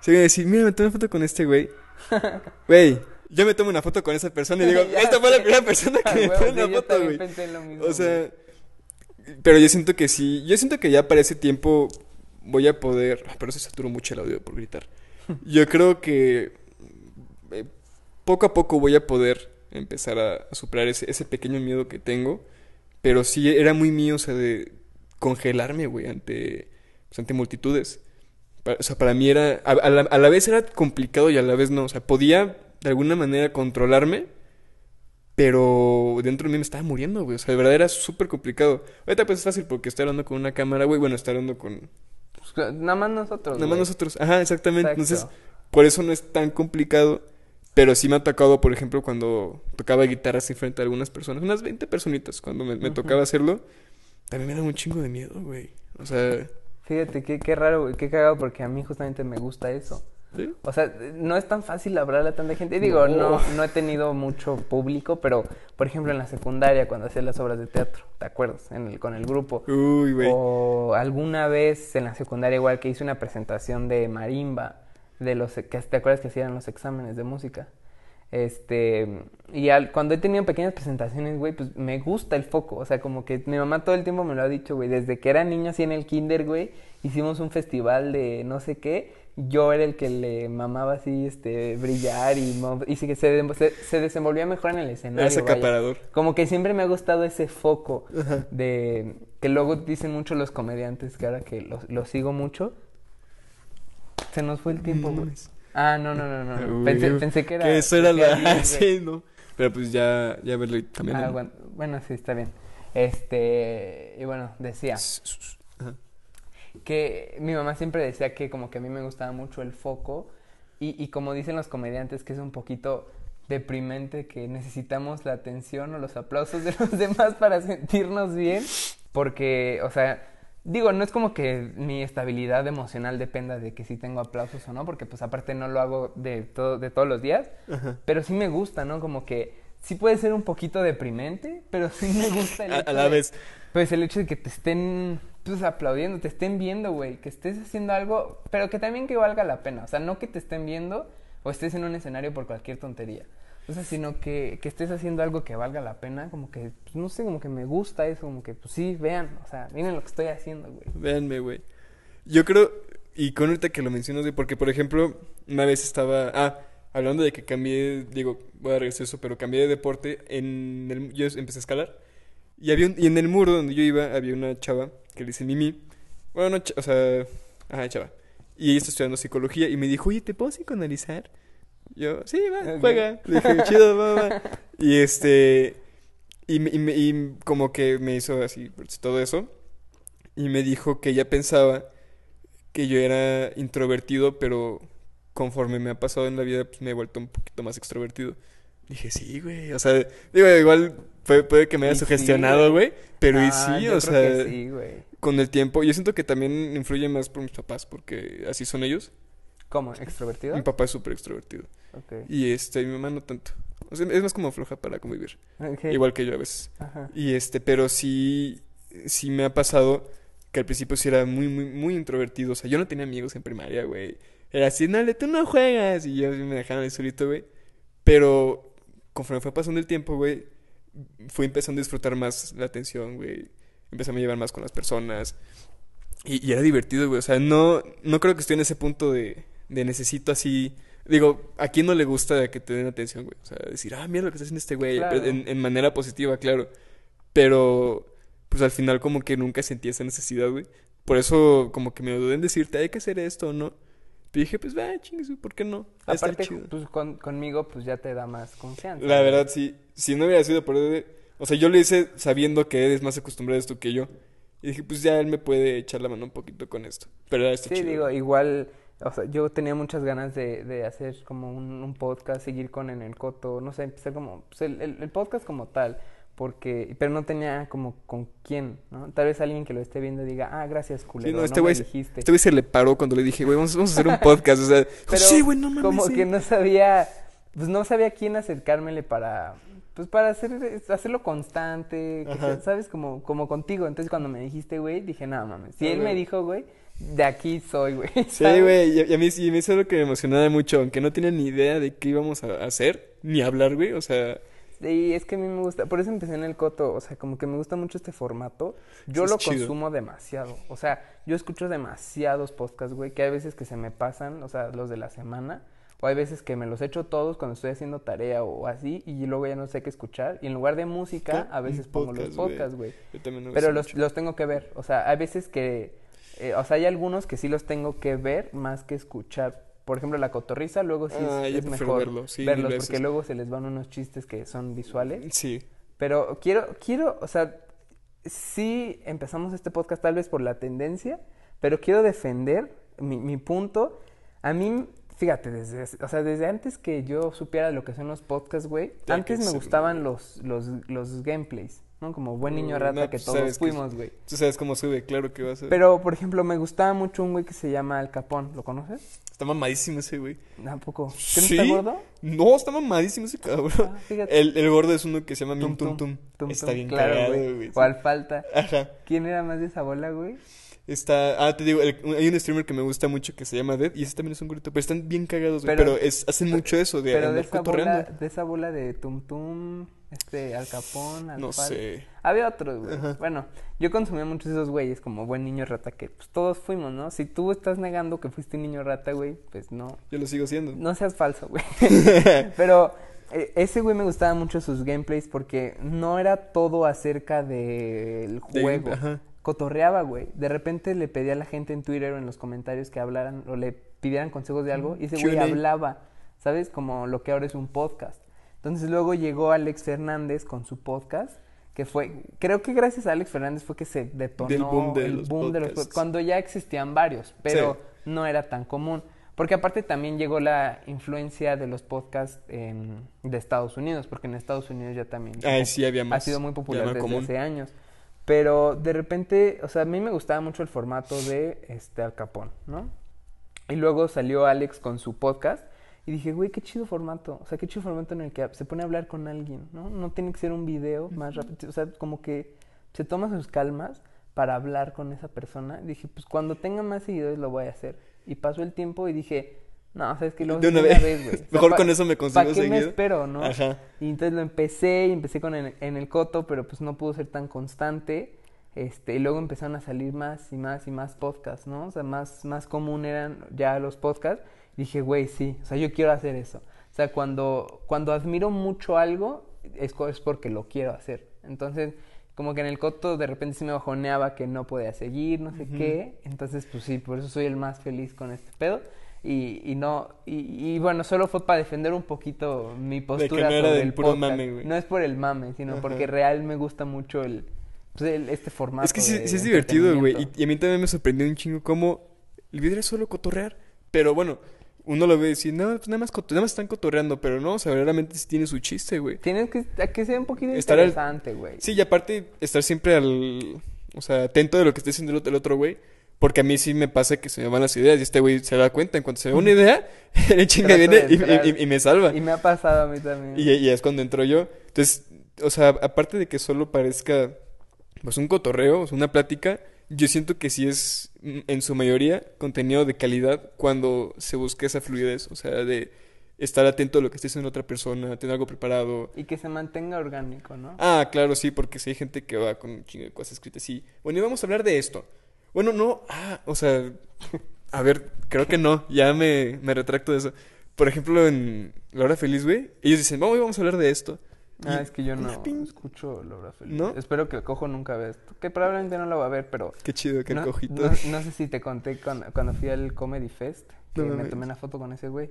se va a decir, mira, me tomé una foto con este güey. Güey, yo me tomo una foto con esa persona y digo, esta fue la primera persona que Ah, me tomó una foto, güey. O sea, pero yo siento que sí, yo siento que ya para ese tiempo voy a poder, ah, pero se saturó mucho el audio por gritar. Yo creo que eh, poco a poco voy a poder empezar a, a superar ese, ese pequeño miedo que tengo, pero sí era muy mío, o sea, de congelarme, güey, ante, pues, ante multitudes. O sea, para mí era, a, a la, a la vez era complicado y a la vez no, o sea, podía de alguna manera controlarme, pero dentro de mí me estaba muriendo, güey. O sea, de verdad era súper complicado. Ahorita pues es fácil porque estoy hablando con una cámara, güey. Bueno, estoy hablando con... Pues, nada más nosotros. Nada más güey. nosotros. Ajá, exactamente. Exacto. Entonces, por eso no es tan complicado. Pero sí me ha tocado, por ejemplo, cuando tocaba guitarra así frente a algunas personas. Unas 20 personitas. Cuando me, me Ujú. tocaba hacerlo. También me daba un chingo de miedo, güey. O sea... Fíjate, qué, qué raro, güey, qué cagado, porque a mí justamente me gusta eso. ¿sí? O sea, no es tan fácil hablarle a tanta gente. Digo, no, No. no he tenido mucho público, pero, por ejemplo, en la secundaria, cuando hacía las obras de teatro, ¿te acuerdas? En el, con el grupo. Uy, güey. O alguna vez en la secundaria igual que hice una presentación de marimba, de los que te acuerdas que hacían los exámenes de música. Este, y al- cuando he tenido pequeñas presentaciones, güey, pues me gusta el foco, o sea, como que mi mamá todo el tiempo me lo ha dicho, güey, desde que era niño así en el kinder, güey, hicimos un festival de no sé qué, yo era el que le mamaba así, este, brillar y, y sí que se, se, se desenvolvía mejor en el escenario. Acaparador. Como que siempre me ha gustado ese foco Ajá. de que luego dicen mucho los comediantes, que ahora que los, los sigo mucho, se nos fue el tiempo, No güey. Ah, no, no, no, no. Uy, Pensé, pensé que era. Que eso era la... güey. sí, no. Pero pues ya, ya verlo también. Ah, bueno, bueno, sí, está bien. Este, y bueno, decía Ajá. que mi mamá siempre decía que como que a mí me gustaba mucho el foco y, y como dicen los comediantes que es un poquito deprimente que necesitamos la atención o los aplausos de los demás para sentirnos bien porque, o sea, digo, no es como que mi estabilidad emocional dependa de que si tengo aplausos o no, porque pues aparte no lo hago de, todo, de todos los días, Ajá. pero sí me gusta, ¿no? Como que sí puede ser un poquito deprimente, pero sí me gusta el A, hecho a la de- vez. pues el hecho de que te estén pues aplaudiendo, te estén viendo, güey, que estés haciendo algo, pero que también que valga la pena, o sea, no que te estén viendo o estés en un escenario por cualquier tontería. O sea, sino que, que estés haciendo algo que valga la pena, como que, pues, no sé, como que me gusta eso, como que, pues sí, vean, o sea, miren lo que estoy haciendo, güey. Véanme, güey. Yo creo, y con ahorita que lo mencionas, güey, porque por ejemplo, una vez estaba, ah, hablando de que cambié, digo, voy a regresar eso, pero cambié de deporte, en el, yo empecé a escalar, y había y en el muro donde yo iba, había una chava, que le dice Mimi, bueno, o sea, ajá, chava, y ella está estudiando psicología, y me dijo, oye, ¿te puedo psicoanalizar? Yo, sí, va, juega. Le dije, chido, va, va. Y este, y, me- y, y como que me hizo así, todo eso. Y me dijo que ella pensaba que yo era introvertido, pero conforme me ha pasado en la vida, pues me he vuelto un poquito más extrovertido. Dije, sí, güey. O sea, digo, igual puede, puede que me haya Y sí, sugestionado, güey. Pero y Ah, sí, yo o creo sea, que sí, güey. con el tiempo. Yo siento que también influye más por mis papás, porque así son ellos. ¿Cómo? ¿Extrovertido? Mi papá es súper extrovertido. Y este, mi mamá no tanto. O sea, es más como floja para convivir. Igual que yo a veces. Ajá. Y este, pero sí, sí me ha pasado que al principio sí era muy, muy, muy introvertido. O sea, yo no tenía amigos en primaria, güey. Era así, no, tú no juegas. Y yo me dejaban ahí solito, güey. Pero conforme fue pasando el tiempo, güey, fui empezando a disfrutar más la atención, güey. Empecé a llevar más con las personas. Y, y era divertido, güey. O sea, no, no creo que esté en ese punto de, de necesito así. Digo, ¿a quién no le gusta que te den atención, güey? O sea, decir, ah, mira lo que está haciendo este güey. Claro. En, en manera positiva, claro. Pero, pues al final, como que nunca sentí esa necesidad, güey. Por eso, como que me dudé en decirte, hay que hacer esto o no. Pero dije, pues, va, chingues, ¿por qué no? Va Aparte, chido. pues con- conmigo, pues ya te da más confianza. La verdad, sí. Si no hubiera sido por o sea, yo lo hice sabiendo que Ed es más acostumbrado a esto que yo. Y dije, pues ya él me puede echar la mano un poquito con esto. Pero está Sí, chido. digo, igual, o sea, yo tenía muchas ganas de, de hacer como un, un podcast, seguir con En el Coto, no sé, empezar como, pues el, el- el podcast como tal, porque, pero no tenía como con quién, ¿no? Tal vez alguien que lo esté viendo diga, ah, gracias, culero, Sí, no, no, este güey, se- dijiste. este se le paró cuando le dije, güey, vamos, vamos a hacer un podcast. O sea, Pero sí, güey, no mames. como sí". que no sabía, pues no sabía a quién acercármele para, pues para hacer, hacerlo constante, que Ajá. sea, ¿sabes? Como, como contigo. Entonces cuando me dijiste, güey, dije, no mames. Si Ah, él me dijo, güey, de aquí soy, güey. Sí, güey, y, a mí, y a mí eso es lo que me emocionaba mucho, aunque no tenía ni idea de qué íbamos a hacer, ni hablar, güey, o sea, Sí, es que a mí me gusta, por eso empecé en el coto, o sea, como que me gusta mucho este formato. Yo es lo chido. consumo demasiado, o sea, yo escucho demasiados podcasts, güey, que hay veces que se me pasan, o sea, los de la semana, o hay veces que me los echo todos cuando estoy haciendo tarea o así, y luego ya no sé qué escuchar, y en lugar de música, a veces pongo los podcasts, güey. yo también me Pero los, los tengo que ver, o sea, hay veces que, eh, o sea, hay algunos que sí los tengo que ver más que escuchar. Por ejemplo, la cotorriza, luego sí es, Ah, es mejor verlo, sí, verlos, veces. porque luego se les van unos chistes que son visuales. Sí, Pero quiero, quiero, o sea, sí empezamos este podcast tal vez por la tendencia, pero quiero defender mi, mi punto. A mí, fíjate, desde, o sea, desde antes que yo supiera lo que son los podcasts, güey, antes me gustaban los, los, los gameplays, ¿no? Como buen niño Mm, rata no, que todos fuimos, güey. tú sabes cómo sube, claro que va a ser. Pero, por ejemplo, me gustaba mucho un güey que se llama Al Capón, ¿lo conoces? Está mamadísimo ese güey. Tampoco. ¿Qué ¿Sí? no está gordo? No, está mamadísimo ese cabrón. Ah. El, el gordo es uno que se llama Mim Tum Tum Tum. Está bien claro, cagado, güey. O al falta. Ajá. ¿Quién era más de esa bola, güey? Está, ah, te digo, el- hay un streamer que me gusta mucho que se llama Dead y ese también es un grito, pero están bien cagados, güey. Pero- Pero, es, hacen mucho eso de Pero de esa bola, de esa bola de Tum Tum, este, Al Capón, Al No Fal- sé. Había otros, güey. Ajá. Bueno, yo consumía muchos de esos güeyes como buen niño rata que pues todos fuimos, ¿no? Si tú estás negando que fuiste un niño rata, güey, pues no. Yo lo sigo siendo. No seas falso, güey. Pero eh, ese güey me gustaba mucho sus gameplays porque no era todo acerca del De- juego. ajá. Cotorreaba, güey. De repente le pedía a la gente en Twitter o en los comentarios que hablaran o le pidieran consejos de algo y ese güey hablaba, ¿sabes? Como lo que ahora es un podcast. Entonces luego llegó Alex Fernández con su podcast, que fue, creo que gracias a Alex Fernández fue que se detonó Del boom de el los boom de los podcasts. pod- cuando ya existían varios, pero Sí. no era tan común. Porque aparte también llegó la influencia de los podcasts de Estados Unidos, porque en Estados Unidos ya también sí, había ha sido muy popular desde común. hace años. Pero de repente, o sea, a mí me gustaba mucho el formato de este Al Capón, ¿no? Y luego salió Alex con su podcast y dije, güey, qué chido formato. O sea, qué chido formato en el que se pone a hablar con alguien, ¿no? No tiene que ser un video más rápido. O sea, como que se toma sus calmas para hablar con esa persona. Dije, pues cuando tenga más seguidores lo voy a hacer. Y pasó el tiempo y dije, no, sabes que lo De una vez. güey. O sea, Mejor con eso me ¿Para consigo qué me espero, no? Ajá. Y entonces lo empecé y empecé con en, en el coto, pero pues no pudo ser tan constante. Este, y luego empezaron a salir más y más y más podcasts, ¿no? O sea, más, más común eran ya los podcasts. Dije, güey, sí, o sea, yo quiero hacer eso. O sea, cuando, cuando admiro mucho algo, es, es porque lo quiero hacer. Entonces, como que en el coto de repente sí me bajoneaba que no podía seguir, no sé qué. Entonces, pues sí, por eso soy el más feliz con este pedo. Y, y no, y, y bueno, solo fue para defender un poquito mi postura no sobre del el puro podcast. mame, güey. No es por el mame, sino Ajá. porque real me gusta mucho el, pues, el- este formato. Es que sí, de sí es divertido, güey. Y a mí también me sorprendió un chingo cómo el video era solo cotorrear. Pero bueno, uno lo ve y dice, no, pues nada más, nada más están cotorreando. Pero no, o sea, verdaderamente sí tiene su chiste, güey. Tienes que, que sea un poquito Estar al- interesante, güey. Sí, y aparte estar siempre al... O sea, atento de lo que esté haciendo el otro- güey. Porque a mí sí me pasa que se me van las ideas y este güey se da cuenta. En cuanto se ve una idea, el chinga viene y, entrar. y- y me salva. Y me ha pasado a mí también. Y, y es cuando entro yo. Entonces, o sea, aparte de que solo parezca pues un cotorreo, una plática, yo siento que sí es en su mayoría contenido de calidad cuando se busca esa fluidez, o sea, de estar atento a lo que esté haciendo otra persona, tener algo preparado. Y que se mantenga orgánico, ¿no? Ah, claro, sí, porque si hay gente que va con un chingo de cosas escritas así. Bueno, y vamos a hablar de esto. Bueno, no, ah, o sea, a ver, creo que no, ya me, me retracto de eso. Por ejemplo, en La Hora Feliz, güey, ellos dicen, vamos, vamos a hablar de esto. Ah, es que yo no escucho Laura Feliz. ¿No? Espero que el cojo nunca vea esto. Que probablemente no lo va a ver, pero... Qué chido que el no, cojito. no- no sé si te conté cuando, cuando fui al Comedy Fest, que No me tomé una foto con ese güey.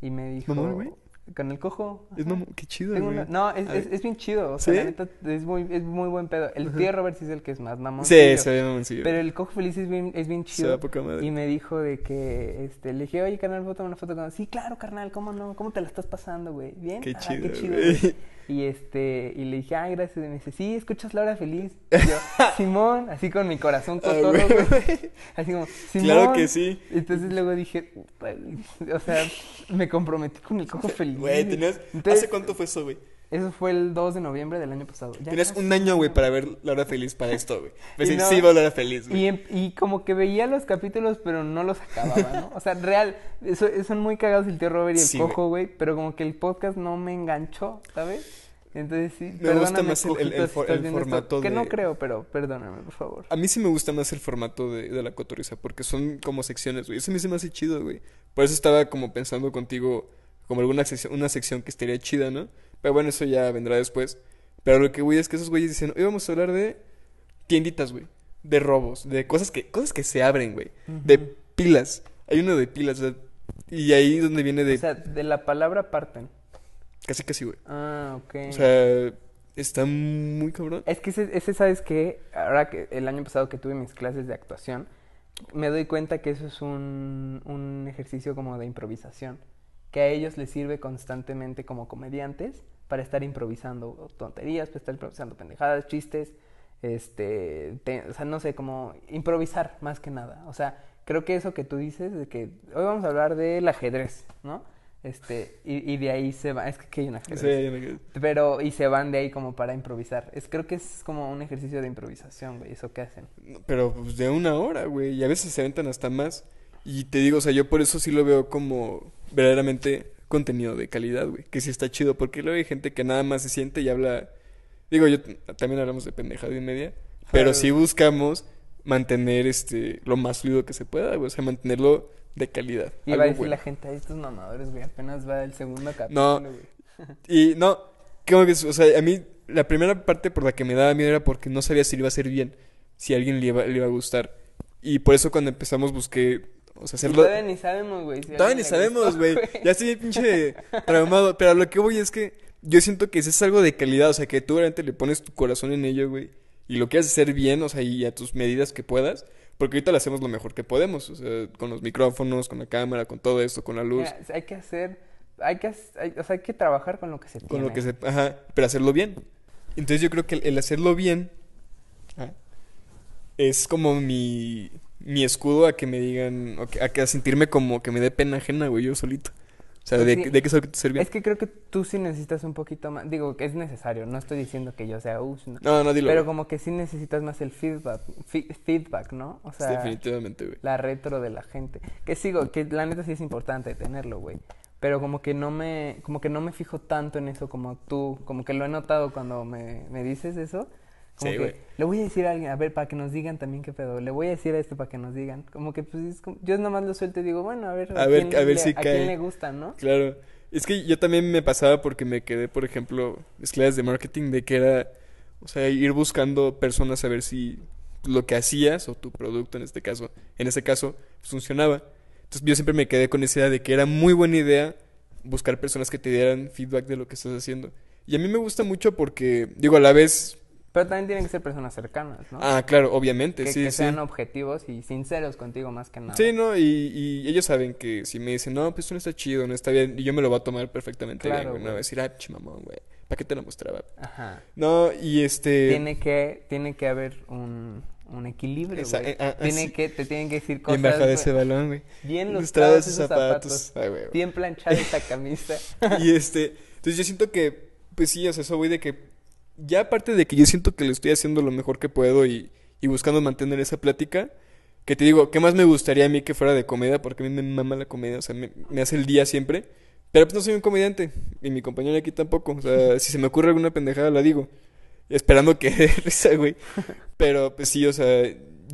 Y me dijo... ¿Mamón, güey? Con el cojo. Es mamón, qué chido, Tengo güey. una- No, es, es, es bien chido. O sea, ¿Sí? la neta es muy, es muy buen pedo. El tío Robert sí es el que es más mamón. Sí, se ve mamoncillo. Pero el cojo feliz es bien, es bien Se chido. da poca madre. Y me dijo de que, este, le dije, oye, carnal, foto una foto con... Sí, claro, carnal, ¿cómo no? ¿Cómo te la estás pasando, güey? ¿Bien? Qué "Ah, chido, qué chido, güey. güey". Y este, y le dije, ay, gracias. Y me dice, sí, ¿escuchas la hora feliz? Y yo, Simón, así con mi corazón con todo. Así como, Simón. Claro que sí. Entonces luego dije, "Puta, o sea, me comprometí con el cojo feliz. Güey, tenías... Entonces, ¿Hace cuánto fue eso, güey? Eso fue el 2 de noviembre del año pasado. Ya casi. un año, güey, para ver La Hora Feliz para esto, güey. No- sí, La Hora Feliz, güey. Y, em- y como que veía los capítulos, pero no los acababa, ¿no? O sea, real, eso, son muy cagados el tío Robert y el Sí, cojo, güey, pero como que el podcast no me enganchó, ¿sabes? Entonces sí, Me gusta más el- el- el for- el viendo esto, formato Que no creo, pero perdóname, por favor. A mí sí me gusta más el formato de, de la cotoriza, porque son como secciones, güey. Eso a mí se me hace chido, güey. Por eso estaba como pensando contigo, como alguna sección, una sección que estaría chida, ¿no? Pero bueno, eso ya vendrá después. Pero lo que voy es que esos güeyes dicen, hoy vamos a hablar de tienditas, güey. De robos, de cosas que, cosas que se abren, güey. De pilas. Hay uno de pilas, o sea, y ahí es donde viene de O sea, de la palabra parten. casi casi, güey. Ah, ok. O sea, está muy cabrón. Es que ese, ese, ¿sabes qué? Ahora que el año pasado que tuve mis clases de actuación, me doy cuenta que eso es un, un ejercicio como de improvisación, que a ellos les sirve constantemente como comediantes para estar improvisando tonterías, para estar improvisando pendejadas, chistes, este, te- o sea, no sé, como improvisar más que nada. O sea, creo que eso que tú dices, de que hoy vamos a hablar del ajedrez, ¿no? Este, y, y de ahí se va, es que aquí hay un ajedrez. Sí, ya me quedé. Pero, y se van de ahí como para improvisar. Es, creo que es como un ejercicio de improvisación, güey, eso que hacen. Pero pues de una hora, güey. Y a veces se aventan hasta más. Y te digo, o sea, yo por eso sí lo veo como verdaderamente contenido de calidad, güey. Que sí está chido. Porque luego hay gente que nada más se siente y habla. Digo, yo también hablamos de pendejada y media. Pero sí buscamos mantener este lo más fluido que se pueda, güey. O sea, mantenerlo de calidad. Y va a decir bueno. la gente, "Ay, estos mamadores, güey, apenas va el segundo capítulo, No. güey. Y no, como que, o sea, a mí la primera parte por la que me daba miedo era porque no sabía si le iba a hacer bien, si a alguien le iba, le iba a gustar. Y por eso cuando empezamos busqué, o sea, hacerlo... todavía ni sabemos, güey. si Todavía ni sabemos, güey. Ya estoy pinche traumado. Pero lo que voy es que yo siento que ese es algo de calidad. O sea, que tú realmente le pones tu corazón en ello, güey. Y lo quieres hacer bien, o sea, y a tus medidas que puedas. Porque ahorita lo hacemos lo mejor que podemos. O sea, con los micrófonos, con la cámara, con todo esto, con la luz. Mira, hay que hacer, hay que, hay- o sea, hay que trabajar con lo que se Con tiene. lo que se... Ajá, pero hacerlo bien. Entonces yo creo que el, el hacerlo bien ah, es como mi, mi escudo a que me digan, o que- a que a sentirme como que me dé pena ajena, güey, yo solito. O sea, Pues de, sí. de que eso ser bien. Es que creo que tú sí necesitas un poquito más, digo, que es necesario, no estoy diciendo que yo sea, uff, no. No, no, dilo. pero como que sí necesitas más el feedback, feedback, ¿no? O Sí, sea, definitivamente, güey. la retro de la gente. Que sigo, que la neta sí es importante tenerlo, güey. Pero como que no me, como que no me fijo tanto en eso como tú, como que lo he notado cuando me, me dices eso. Como Sí, que le voy a decir a alguien, a ver, para que nos digan también qué pedo. Le voy a decir a este para que nos digan. Como que pues es como- yo nomás lo suelto y digo, bueno, a ver, A ver- quién a ver le- si a cae. quién le gusta, ¿no? Claro. Es que yo también me pasaba porque me quedé, por ejemplo, las clases de marketing de que era, o sea, ir buscando personas a ver si lo que hacías o tu producto en este caso, en este caso, funcionaba. Entonces yo siempre me quedé con esa idea de que era muy buena idea buscar personas que te dieran feedback de lo que estás haciendo. Y a mí me gusta mucho porque, digo, a la vez, Pero también tienen que ser personas cercanas, ¿no? ah, claro, obviamente, que, sí, que sí. sean objetivos y sinceros contigo más que nada. Sí, no, y, y ellos saben que si me dicen, no, pues esto no está chido, no está bien, y yo me lo voy a tomar perfectamente bien, güey. No voy a decir, ah, chimamón, güey, ¿para qué te lo mostraba? Ajá. No, y este... Tiene que, tiene que haber un, un equilibrio, Esa- güey. eh, ah, ah, tiene sí. que, te tienen que decir cosas. Bien bajado güey. ese balón, güey. Bien Lustrados esos zapatos. Ay, güey. Bien planchada esa camisa. Y este, entonces yo siento que, pues sí, o sea, eso voy de que, ya aparte de que yo siento que lo estoy haciendo lo mejor que puedo y, y buscando mantener esa plática, que te digo, ¿qué más me gustaría a mí que fuera de comedia? Porque a mí me mama la comedia, o sea, me, me hace el día siempre. Pero pues no soy un comediante. Y mi compañero aquí tampoco. O sea, si se me ocurre alguna pendejada, la digo. Esperando que dé risa, güey. Pero pues sí, o sea,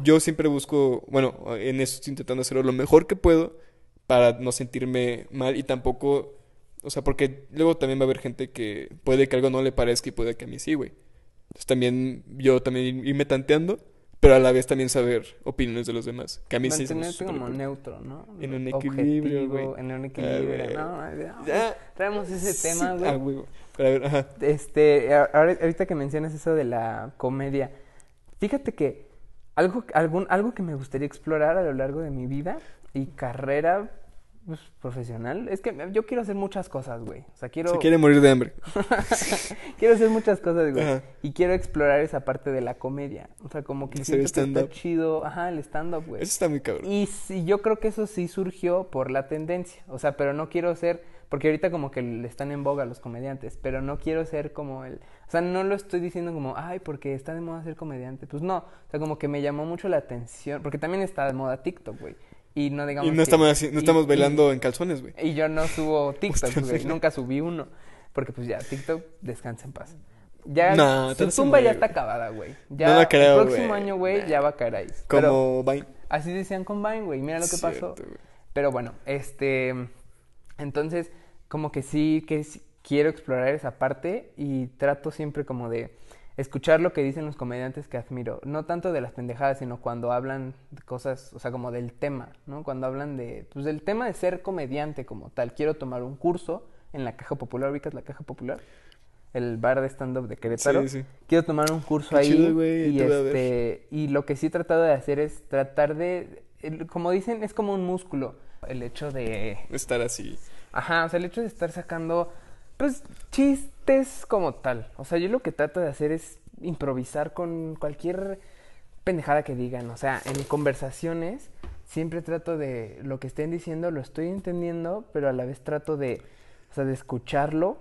yo siempre busco, bueno, en eso estoy intentando hacerlo lo mejor que puedo para no sentirme mal y tampoco, o sea, porque luego también va a haber gente que puede que algo no le parezca y puede que a mí sí, güey. Entonces también yo también irme tanteando, pero a la vez también saber opiniones de los demás. Que a mí sí Mantenerte súper como cool. neutro, ¿no? En un equilibrio, güey. En un Ah, equilibrio. no, no, Ya. Traemos ese Sí, tema, güey. Ah, güey. Pero a ver, ajá. Este, ahorita que mencionas eso de la comedia, fíjate que algo, algún, algo que me gustaría explorar a lo largo de mi vida y carrera pues, profesional, es que yo quiero hacer muchas cosas, güey. O sea, quiero, Se quiere morir de hambre. quiero hacer muchas cosas, güey. Ajá. Y quiero explorar esa parte de la comedia. O sea, como que siento que está chido. Ajá, el stand-up, güey. Eso está muy cabrón. Y sí, yo creo que eso sí surgió por la tendencia. O sea, pero no quiero ser, porque ahorita como que le están en boga los comediantes, pero no quiero ser como el, o sea, no lo estoy diciendo como, ay, porque está de moda ser comediante. Pues no, o sea, como que me llamó mucho la atención, porque también está de moda TikTok, güey. Y no digamos Y no que- estamos, así- no y- estamos y- bailando en calzones, güey. y yo no subo TikTok, güey. Nunca subí uno. Porque pues ya, TikTok, descansa en paz. Ya, No, su tumba ya está acabada, güey. Ya, No la creo, el próximo año, güey, Nah. ya va a caer ahí. Como Vine. así decían con Vine, güey. Mira lo que pasó. Pero bueno, este. Entonces, como que sí, que sí quiero explorar esa parte y trato siempre como de escuchar lo que dicen los comediantes que admiro. No tanto de las pendejadas, sino cuando hablan de cosas, o sea, como del tema, ¿no? Cuando hablan de, pues del tema de ser comediante como tal. Quiero tomar un curso en la Caja Popular, ¿ubicas la Caja Popular? El bar de stand-up de Querétaro. Sí, sí. Quiero tomar un curso Qué ahí. chido, y este y lo que sí he tratado de hacer es tratar de como dicen, es como un músculo. El hecho de Estar así. Ajá, o sea, el hecho de estar sacando, pues, chistes como tal. O sea, yo lo que trato de hacer es improvisar con cualquier pendejada que digan. O sea, en conversaciones siempre trato de lo que estén diciendo, lo estoy entendiendo, pero a la vez trato de, o sea, de escucharlo.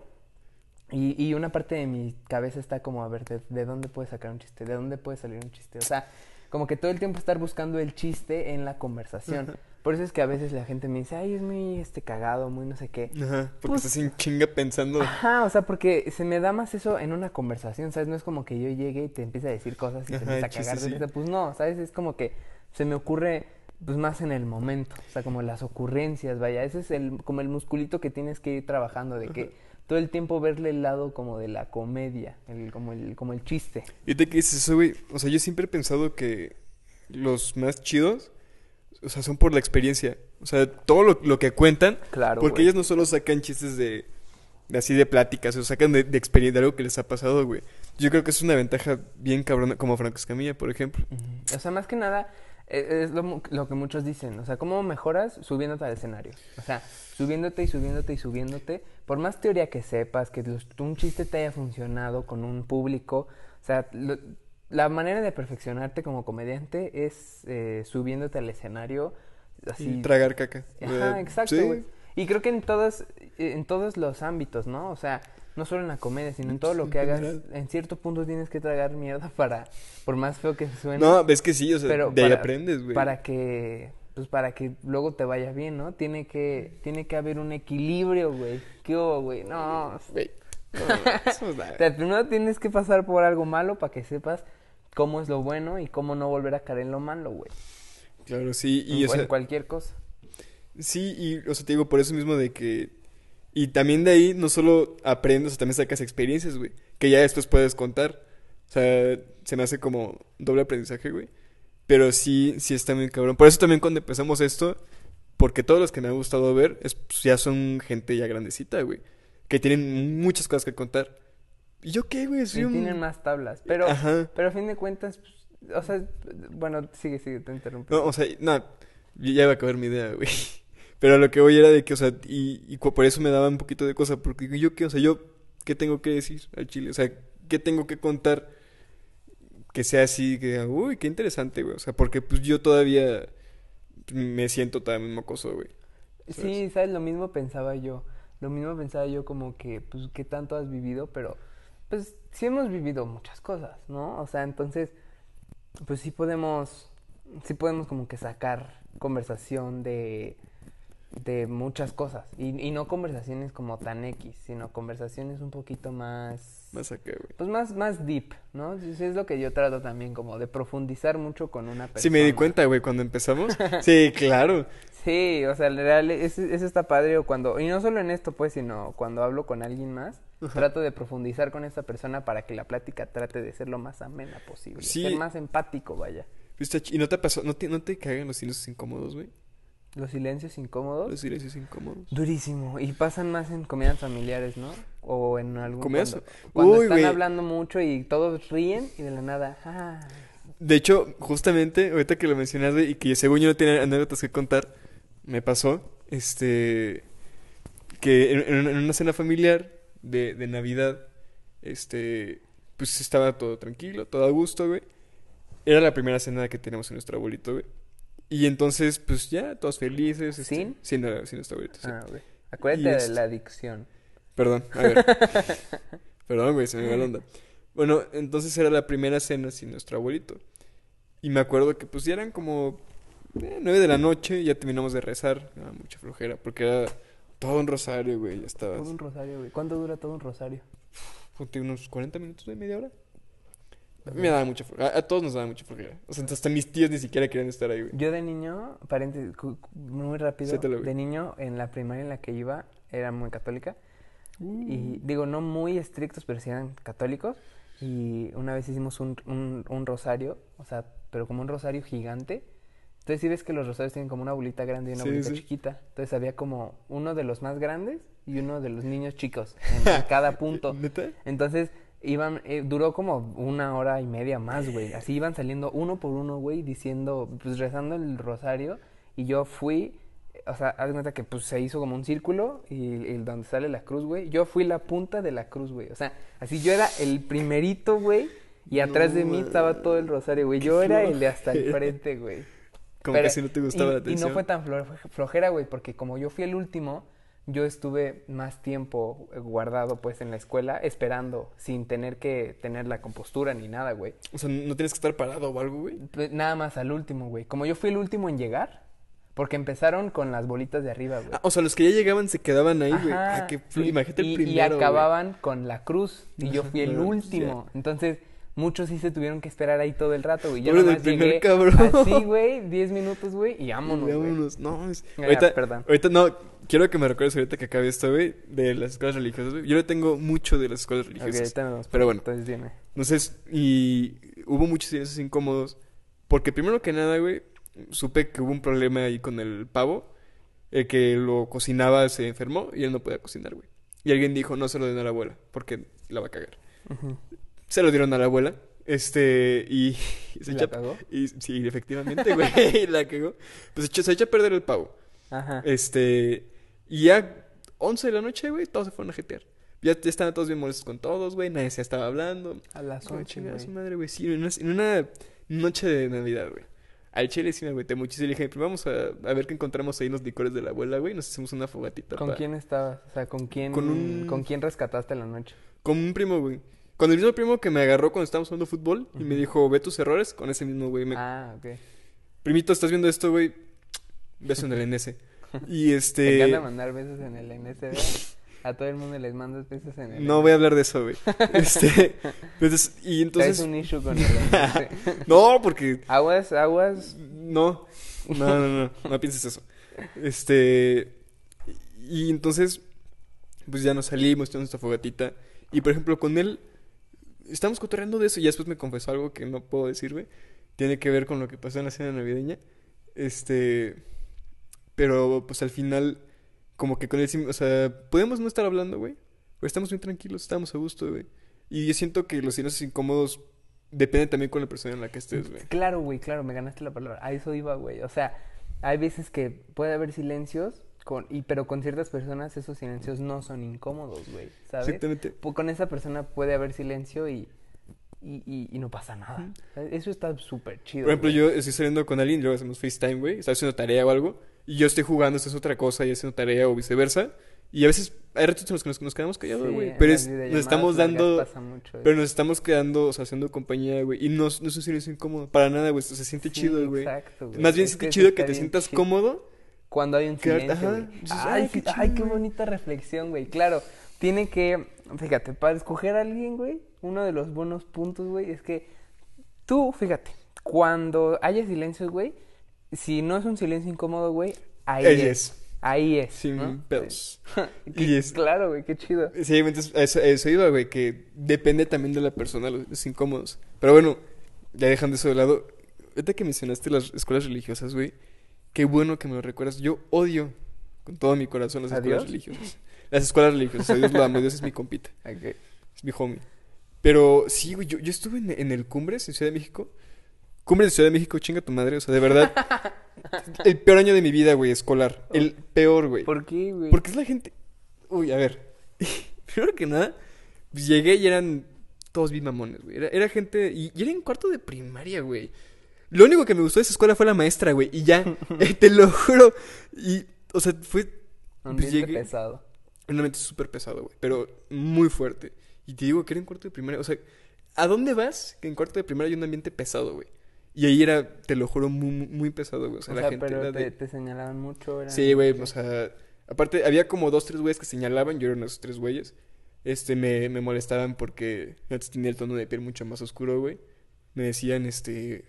Y, y una parte de mi cabeza está como, a ver, ¿de, de dónde puede sacar un chiste? ¿De dónde puede salir un chiste? O sea, como que todo el tiempo estar buscando el chiste en la conversación. Por eso es que a veces la gente me dice, ay, es muy este cagado, muy no sé qué. Ajá. Porque Pues- estás en chinga pensando. Ajá, o sea, porque se me da más eso en una conversación, ¿sabes? No es como que yo llegue y te empiece a decir cosas y te Ajá, empiece a cagar de sí. risa. Pues no, ¿sabes? Es como que se me ocurre pues más en el momento, o sea, como las ocurrencias, vaya, ese es el como el musculito que tienes que ir trabajando de que todo el tiempo verle el lado como de la comedia, el como el como el chiste. Y te que dices eso, güey. O sea, yo siempre he pensado que los más chidos, o sea, son por la experiencia. O sea, todo lo, lo que cuentan. Claro, Porque ellos no solo sacan chistes de, de así de pláticas, o sacan de, de experiencia, de algo que les ha pasado, güey. Yo creo que es una ventaja bien cabrona, como Franco Escamilla, por ejemplo. O sea, más que nada, eh, es lo, lo que muchos dicen. O sea, ¿cómo mejoras subiéndote al escenario? O sea, subiéndote y subiéndote y subiéndote. Por más teoría que sepas, que los- un chiste te haya funcionado con un público. O sea, lo- la manera de perfeccionarte como comediante es eh, subiéndote al escenario. Así, Y tragar caca. Ajá, Eh, exacto, sí. Y creo que en todos, eh, en todos los ámbitos, ¿no? O sea, no solo en la comedia, sino en todo lo que hagas, en cierto punto tienes que tragar mierda para, por más feo que suene. No, ves que sí, o sea, pero de ahí aprendes, güey. Para que, pues para que luego te vaya bien, ¿no? Tiene que, tiene que haber un equilibrio, güey. ¿Qué hubo, güey? No. Güey. O sea, primero tienes que pasar por algo malo para que sepas cómo es lo bueno y cómo no volver a caer en lo malo, güey. Claro, sí, y en, o sea, en cualquier cosa. Sí, y o sea, te digo por eso mismo de que... Y también de ahí no solo aprendes, o sea, también sacas experiencias, güey. Que ya después puedes contar. O sea, se me hace como doble aprendizaje, güey. Pero sí, sí está muy cabrón. Por eso también cuando empezamos esto, porque todos los que me ha gustado ver es, pues, ya son gente ya grandecita, güey. Que tienen muchas cosas que contar. ¿Y yo qué, güey? Soy Y un... tienen más tablas. Pero, Ajá. pero a fin de cuentas, pues, o sea, bueno, sigue, sigue, te interrumpí. No, o sea, no, ya iba a acabar mi idea, güey. Pero lo que voy era de que, o sea, y, por eso me daba un poquito de cosa, porque yo qué, o sea, yo, ¿qué tengo que decir al chile? O sea, ¿qué tengo que contar que sea así, que, diga, uy, qué interesante, güey? O sea, porque pues yo todavía me siento todavía mismo mocoso, güey. Sí, sabes, lo mismo pensaba yo. Lo mismo pensaba yo como que, pues, ¿qué tanto has vivido? Pero, pues, sí hemos vivido muchas cosas, ¿no? O sea, entonces, pues sí podemos, sí podemos como que sacar conversación de, de muchas cosas. Y, y no conversaciones como tan X, sino conversaciones un poquito más... Más acá, güey. Pues más, más deep, ¿no? Es lo que yo trato también, como de profundizar mucho con una persona. Sí, me di cuenta, güey, cuando empezamos. Sí, claro. Sí, o sea, en real, eso, eso está padre. Cuando, y no solo en esto, pues, sino cuando hablo con alguien más, trato de profundizar con esta persona para que la plática trate de ser lo más amena posible. Sí. Ser más empático, vaya. ¿Y no te pasó? ¿No te, no te cagan los silencios incómodos, güey? Los silencios incómodos. Los silencios incómodos. Durísimo. Y pasan más en comidas familiares, ¿no? O en algún... ¿Comidas? Cuando, cuando Uy, están güey. hablando mucho y todos ríen y de la nada... ah. De hecho, justamente, ahorita que lo mencionas, güey, y que según yo no tenía anécdotas que contar, me pasó, este, que en, en una- en una cena familiar de, de Navidad, este, pues estaba todo tranquilo, todo a gusto, güey. Era la primera cena que teníamos en nuestro abuelito, güey. Y entonces, pues ya, todos felices. este, ¿Sin? Sin, sin nuestro abuelito, sí. Ah, güey. Acuérdate de este- la adicción. Perdón, a ver. Perdón, güey, se me va la onda. Bueno, entonces era la primera cena sin nuestro abuelito. Y me acuerdo que pues ya eran como eh, nueve de la noche, ya terminamos de rezar. Ah, mucha flojera, porque era todo un rosario, güey, ya estaba. Todo un rosario, güey. ¿Cuánto dura todo un rosario? ponte unos 40 minutos, de media hora. Me daba mucha flojera. A, a todos nos daba mucha flojera. O sea, hasta mis tíos ni siquiera querían estar ahí, güey. Yo de niño, paréntesis, muy rápido, de niño en la primaria en la que iba era muy católica Mm. y digo no muy estrictos pero sí eran católicos y una vez hicimos un, un, un rosario, o sea, pero como un rosario gigante. Entonces sí ves que los rosarios tienen como una bolita grande y una Sí, bolita sí. chiquita. Entonces había como uno de los más grandes y uno de los niños chicos en, cada punto. ¿Neta? Entonces, iban, eh, duró como una hora y media más, güey. Así iban saliendo uno por uno, güey, diciendo, pues rezando el rosario. Y yo fui, o sea, haz cuenta que pues se hizo como un círculo y, y donde sale la cruz, güey. Yo fui la punta de la cruz, güey. O sea, así yo era el primerito, güey. Y atrás de mí estaba todo el rosario, güey. Yo era el de hasta el frente, güey. Como Pero- que si no te gustaba y, la Y atención. no fue tan flo- flojera, güey, porque como yo fui el último, yo estuve más tiempo guardado, pues, en la escuela, esperando, sin tener que tener la compostura ni nada, güey. O sea, no tienes que estar parado o algo, güey. Pues, Nada más al último, güey. Como yo fui el último en llegar, porque empezaron con las bolitas de arriba, güey. Ah, o sea, los que ya llegaban se quedaban ahí, güey. Ah, Y- Imagínate el y- primero. Y güey. acababan con la cruz, y yo fui el pues, último. Entonces, muchos sí se tuvieron que esperar ahí todo el rato, güey. Yo Pobre del nomás primer llegué cabrón. así, güey, 10 minutos, güey, y vámonos, güey. vámonos. No, es... Ahorita, perdón. ahorita no, quiero que me recuerdes ahorita que acabe esto, güey, de las escuelas religiosas, güey. Yo le tengo mucho de las escuelas Ok, religiosas. ahorita nos vamos. Pero bueno. Entonces, dime. Entonces, y hubo muchos silencios incómodos. Porque primero que nada, güey, supe que hubo un problema ahí con el pavo. El que lo cocinaba se enfermó y él no podía cocinar, güey. Y alguien dijo, no se lo den a la abuela, porque la va a cagar. Ujú. Se lo dieron a la abuela. Este, y se ¿La echa- cagó? Y sí, efectivamente, güey, la cagó. Pues se echa, a perder el pavo. Ajá. Este, y ya 11 de la noche, güey, todos se fueron a jetear. Ya, ya estaban todos bien molestos con todos, güey, nadie se estaba hablando. A las Como 11, chingada su madre, güey, sí, en una, en una noche de Navidad, güey. Al chile sí me agüité muchísimo le dije, pues vamos a, a ver qué encontramos ahí en los licores de la abuela, güey, nos hacemos una fogatita. ¿Con pa- quién estabas? O sea, ¿con quién, Con un- ¿con quién rescataste la noche? Con un primo, güey. Con el mismo primo que me agarró cuando estábamos jugando fútbol y me dijo, ve tus errores, con ese mismo, güey. me- Ah, ok. Primito, ¿estás viendo esto, güey? Beso en el NS. Y Te este... encanta mandar besos en el NSD. A todo el mundo les mandas besos en el No voy a hablar de eso, güey. Este, entonces, y entonces, un issue con el NSD. no, porque Aguas, aguas. no, no, no, no, no pienses eso. Este, y entonces, pues ya nos salimos, tenemos esta fogatita. Y por ejemplo, con él, estamos cotorreando de eso. Y después me confesó algo que no puedo decir, güey. Tiene que ver con lo que pasó en la cena navideña. Este, pero pues al final, como que con él, o sea, podemos no estar hablando, güey. Pero estamos muy tranquilos, estamos a gusto, güey. Y yo siento que los silencios incómodos dependen también con la persona en la que estés, güey. Claro, güey, claro, me ganaste la palabra. A eso iba, güey. O sea, hay veces que puede haber silencios, con, y, pero con ciertas personas esos silencios no son incómodos, güey. ¿Sabes? Exactamente. Con esa persona puede haber silencio y, y, y, y no pasa nada. ¿sabes? Eso está súper chido. Por ejemplo, yo estoy saliendo con alguien, luego hacemos FaceTime, güey, está haciendo tarea o algo, y yo estoy jugando, esto es otra cosa, y haciendo tarea o viceversa, y a veces hay ratos en los que nos, nos quedamos callados, güey, pero es, nos estamos dando, pasa mucho pero nos estamos quedando, o sea, haciendo compañía, güey, y no, no es un silencio incómodo, para nada, güey, se siente Sí, chido, güey. Más bien Es siente chido que te sientas chido. cómodo cuando hay un silencio, güey. Ay, ay, qué ay, bonita reflexión, güey. Claro, tiene que, fíjate, para escoger a alguien, güey, uno de los buenos puntos, güey, es que tú, fíjate, cuando haya silencio, güey, si no es un silencio incómodo, güey, ahí Ahí es. es. Ahí es. Sin ¿no? pedos. Y es- Claro, güey, qué chido. Sí, entonces eso, iba, güey, que depende también de la persona, los, los incómodos. Pero bueno, ya dejando eso de lado, ahorita que mencionaste las escuelas religiosas, güey, qué bueno que me lo recuerdas. Yo odio con todo mi corazón las ¿A escuelas Dios? religiosas. Las escuelas religiosas, a Dios lo amo, Dios es mi compita, es mi homie. Pero sí, güey, yo, yo estuve en, en el Cumbres, en Ciudad de México. Cumbres de Ciudad de México, chinga tu madre, o sea, de verdad. el peor año de mi vida, güey, escolar. El peor, güey. ¿Por qué, güey? Porque es la gente. Uy, a ver. Primero que nada, pues llegué y eran todos bien mamones, güey. Era, era gente. Y, y era en cuarto de primaria, güey. Lo único que me gustó de esa escuela fue la maestra, güey. Y ya, eh, te lo juro. Y, o sea, fue. Un pues, ambiente llegué- pesado. Realmente súper pesado, güey. Pero muy fuerte. Y te digo que era en cuarto de primaria. O sea, ¿a dónde vas? Que en cuarto de primaria hay un ambiente pesado, güey. Y ahí era, te lo juro, muy, muy- pesado, güey. O sea, O la sea, gente pero era te, de. te señalaban mucho. Sí, güey, o sea, aparte había como dos, tres güeyes que señalaban, yo era uno de esos tres güeyes. Este, me, me molestaban porque antes tenía el tono de piel mucho más oscuro, güey. Me decían, este,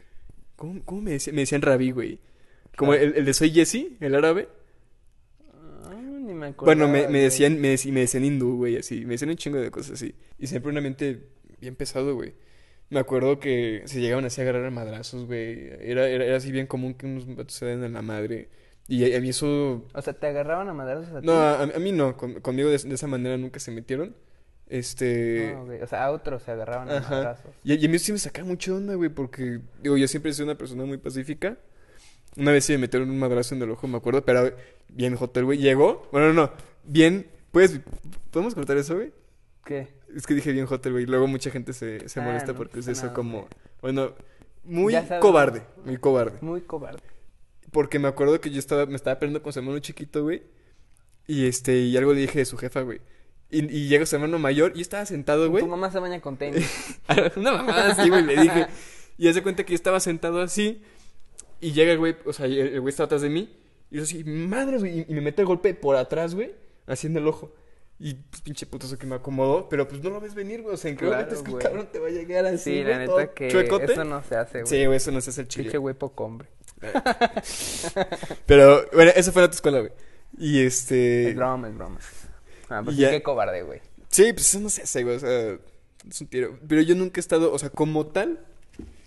¿cómo, cómo me decían? Me decían rabí, güey. Como Claro. el, el de Soy Jesse, el árabe. Ah, ni me acordaba, Bueno, me, decían, me, dec- me decían hindú, güey, así. Me decían un chingo de cosas así. Y siempre un ambiente bien pesado, güey. Me acuerdo que se llegaban así a agarrar a madrazos, güey. Era, era, era así bien común que unos vatos se den en la madre. Y a, a mí eso O sea, te agarraban a madrazos a ti. No, a, a mí no, con- conmigo de, de esa manera nunca se metieron. Este. O sea, a otros se agarraban a Ajá. madrazos. Y, y a mí sí me sacaba mucho de onda, güey, porque, digo, yo siempre he sido una persona muy pacífica. Una vez sí me metieron un madrazo en el ojo, me acuerdo, pero bien hotel, güey. Llegó, bueno, no, no, bien, pues, ¿podemos cortar eso, güey? ¿Qué? Es que dije bien hotel, güey, luego mucha gente se, se Ah, molesta no porque es eso nada, como, güey. bueno, muy cobarde, muy cobarde. Muy cobarde. Porque me acuerdo que yo estaba, me estaba peleando con su hermano chiquito, güey. Y este, y algo le dije de su jefa, güey. Y, y llega su hermano mayor y yo estaba sentado, güey. Tu mamá se baña con tenis. Una mamada así, güey, le dije. Y hace cuenta que yo estaba sentado así. Y llega el güey, o sea, el güey está atrás de mí. Y yo así, madre, güey. Y, me mete el golpe por atrás, güey. Así en el ojo. Y pues pinche putazo que me acomodó. Pero pues no lo ves venir, güey. O sea, ¿en qué Claro, momento es que el cabrón te va a llegar así? Sí, la todo neta que chuecote? eso no se hace, güey. Sí, güey, eso no se hace el Pinche chile. güey poco hombre. Pero, bueno, esa fue la tu escuela, güey. Y este. Es broma, es broma. Ah, pues ya- qué cobarde, güey. Sí, pues eso no se hace, güey. O sea, es un tiro. Pero yo nunca he estado, o sea, como tal,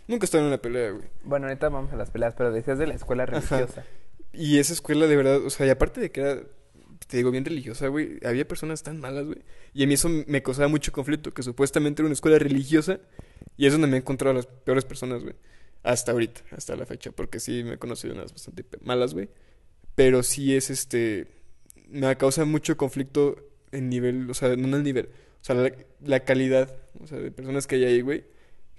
nunca he estado en una pelea, güey. Bueno, ahorita vamos a las peleas, pero decías de la escuela religiosa. Y esa escuela, de verdad, o sea, y aparte de que era, te digo, bien religiosa, güey, había personas tan malas, güey. Y a mí eso me causaba mucho conflicto, que supuestamente era una escuela religiosa, y es donde me he encontrado a las peores personas, güey. Hasta ahorita, hasta la fecha, porque sí me he conocido unas bastante malas, güey. Pero sí es este. Me causa mucho conflicto en nivel, o sea, no en el nivel, o sea, la, la calidad, o sea, de personas que hay ahí, güey,